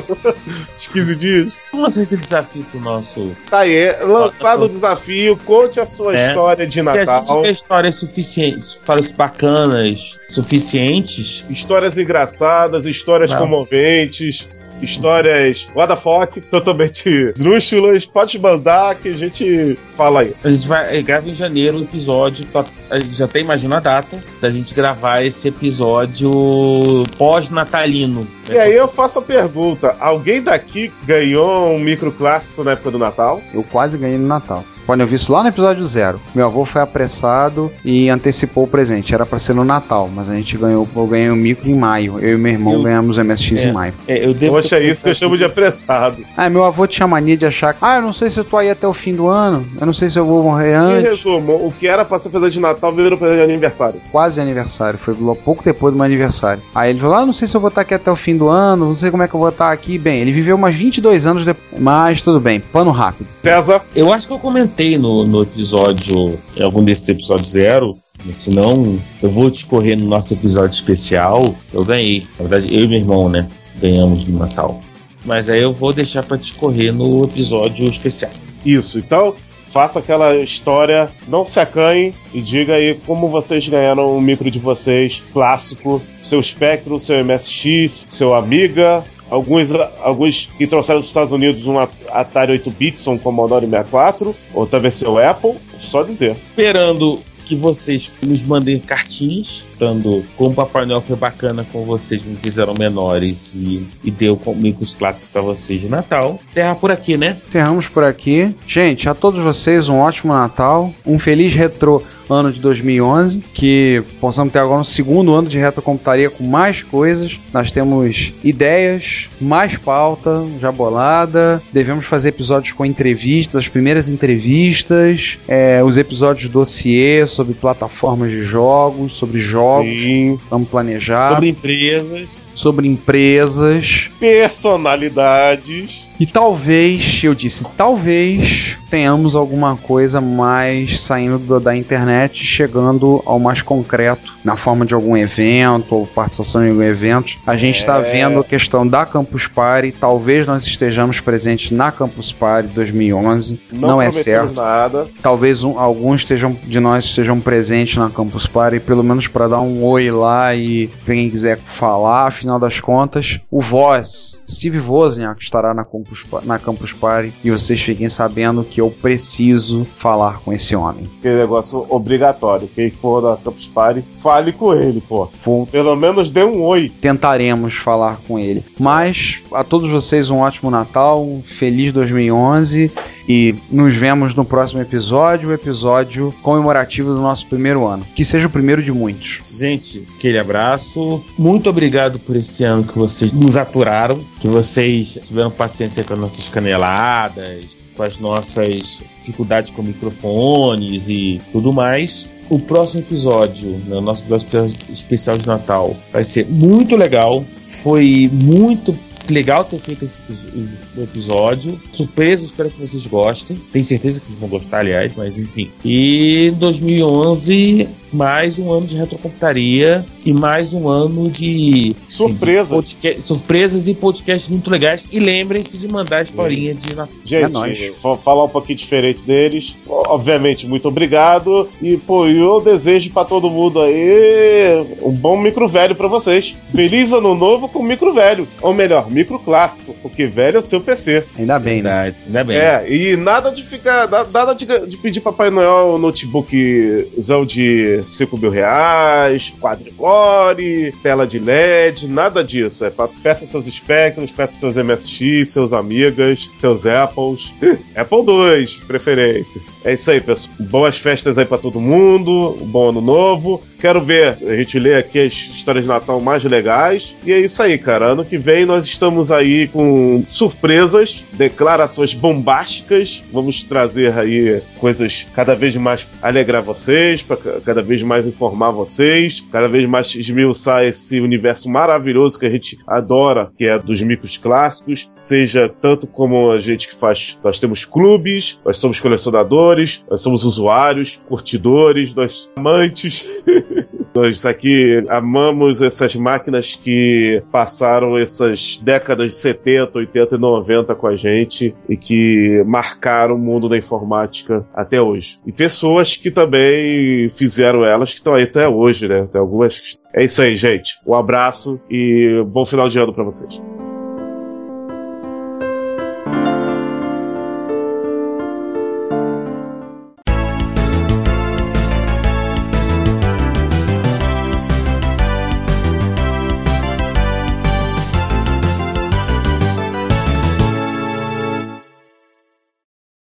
Os 15 dias. Fazer esse desafio pro nosso. Tá aí, lançado o desafio, conte a sua É. história de Se a gente Natal. tiver histórias suficientes, histórias bacanas, suficientes, Histórias engraçadas, histórias Não. comoventes, histórias what the fuck, totalmente esdrúxulas. Pode mandar que a gente fala aí. a gente vai eh, grava em janeiro o episódio. pra- A gente já até imagina a data da gente gravar esse episódio pós-natalino. E aí eu faço a pergunta: alguém daqui ganhou um micro clássico na época do Natal? Eu quase ganhei no Natal. Podem ouvir isso lá no episódio zero. Meu avô foi apressado e antecipou o presente. Era pra ser no Natal, mas a gente ganhou. Eu ganhei o micro em maio. Eu e meu irmão Eu- ganhamos o MSX É. em maio. É, eu devo Poxa, é isso que eu chamo de apressado. Ah, meu avô tinha mania de achar que, ah, eu não sei se eu tô aí até o fim do ano. Eu não sei se eu vou morrer Em antes. resumo, o que era pra ser presente de Natal virou presente de aniversário. Quase aniversário, foi pouco depois do meu aniversário. Aí ele falou: Ah, não sei se eu vou estar aqui até o fim do ano, não sei como é que eu vou estar aqui. Bem, ele viveu mais 22 anos depois, mas tudo bem, pano rápido. César, Eu acho que eu comentei no, no episódio, em algum desses episódios zero. Se não, eu vou discorrer no nosso episódio especial. Eu ganhei. Na verdade, eu e meu irmão, né? Ganhamos no Natal. Mas aí eu vou deixar pra discorrer no episódio especial. isso. Então, faça aquela história, não se acanhe e diga aí como vocês ganharam o micro de vocês, clássico, seu Spectrum, seu MSX, seu Amiga. Alguns, alguns que trouxeram dos Estados Unidos um Atari 8-bits, um Commodore 64, ou talvez seu Apple, só dizer. Esperando que vocês nos mandem cartinhas, contando como o Papai Noel foi bacana com vocês quando vocês eram menores e, e deu micros clássicos pra vocês de Natal. Terra por aqui, né? Encerramos por aqui. Gente, a todos vocês um ótimo Natal, um feliz retrô ano de 2011, que possamos ter agora um segundo ano de retrocomputaria com mais coisas. Nós temos ideias, mais pauta já bolada. Devemos fazer episódios com entrevistas, as primeiras entrevistas, é, os episódios dossiê sobre plataformas de jogos, sobre jogos. Sim. Vamos planejar Sobre empresas. sobre empresas. Personalidades. E talvez, eu disse, talvez tenhamos alguma coisa mais saindo do- da internet, chegando ao mais concreto, na forma de algum evento ou participação em algum evento. A gente está É. vendo a questão da Campus Party, talvez nós estejamos presentes na Campus Party 2011, não, é prometemos certo. nada. Talvez um- alguns estejam, de nós estejam presentes na Campus Party, pelo menos para dar um oi lá e quem quiser falar, afinal das contas, o Voz, Steve Wozniak estará na Campus, Pa- na Campus Party e vocês fiquem sabendo que eu preciso falar com esse homem. Aquele negócio obrigatório. Quem for da Campus Party, fale com ele, pô. Vou Pelo menos dê um oi. tentaremos falar com ele. Mas a todos vocês um ótimo Natal, um feliz 2011 e nos vemos no próximo episódio, o episódio comemorativo do nosso primeiro ano. Que seja o primeiro de muitos. Gente, aquele abraço. Muito obrigado por esse ano que vocês nos aturaram, que vocês tiveram paciência com as nossas caneladas, com as nossas dificuldades com microfones e tudo mais. O próximo episódio, né, o nosso episódio especial de Natal, vai ser muito legal. Foi muito legal ter feito esse epi- episódio. Surpresa, espero que vocês gostem. Tenho certeza que vocês vão gostar, aliás, mas enfim. E 2011 mais um ano de retrocomputaria e mais um ano de surpresas, de podcast, surpresas e podcasts muito legais. E lembrem-se de mandar a historinha de Natal. Gente, vou falar um pouquinho diferente deles. Obviamente, muito obrigado. E, pô, eu desejo para todo mundo aí um bom micro velho para vocês. Feliz ano novo com micro velho. Ou melhor, micro clássico, porque velho é o seu PC. Ainda bem, né? Ainda bem. É, e nada de ficar. Nada de, de pedir Papai Noel notebookzão de 5 mil reais, quadricore, tela de LED, nada disso. É pra, peça seus Spectrum, peça seus MSX, seus Amigas, seus Apples. Apple 2, preferência. É isso aí, pessoal. Boas festas aí pra todo mundo, um bom ano novo. Quero ver a gente ler aqui as histórias de Natal mais legais. E é isso aí, cara. Ano que vem nós estamos aí com surpresas, declarações bombásticas. Vamos trazer aí coisas cada vez mais alegrar vocês, para cada vez mais informar vocês, cada vez mais esmiuçar esse universo maravilhoso que a gente adora, que é dos micros clássicos, seja tanto como a gente que faz, nós temos clubes, nós somos colecionadores, nós somos usuários, curtidores, nós amantes. Nós aqui amamos essas máquinas que passaram essas décadas de 70, 80 e 90 com a gente e que marcaram o mundo da informática até hoje. E pessoas que também fizeram elas que estão aí até hoje, né? Tem algumas. É isso aí, gente. Um abraço e bom final de ano para vocês.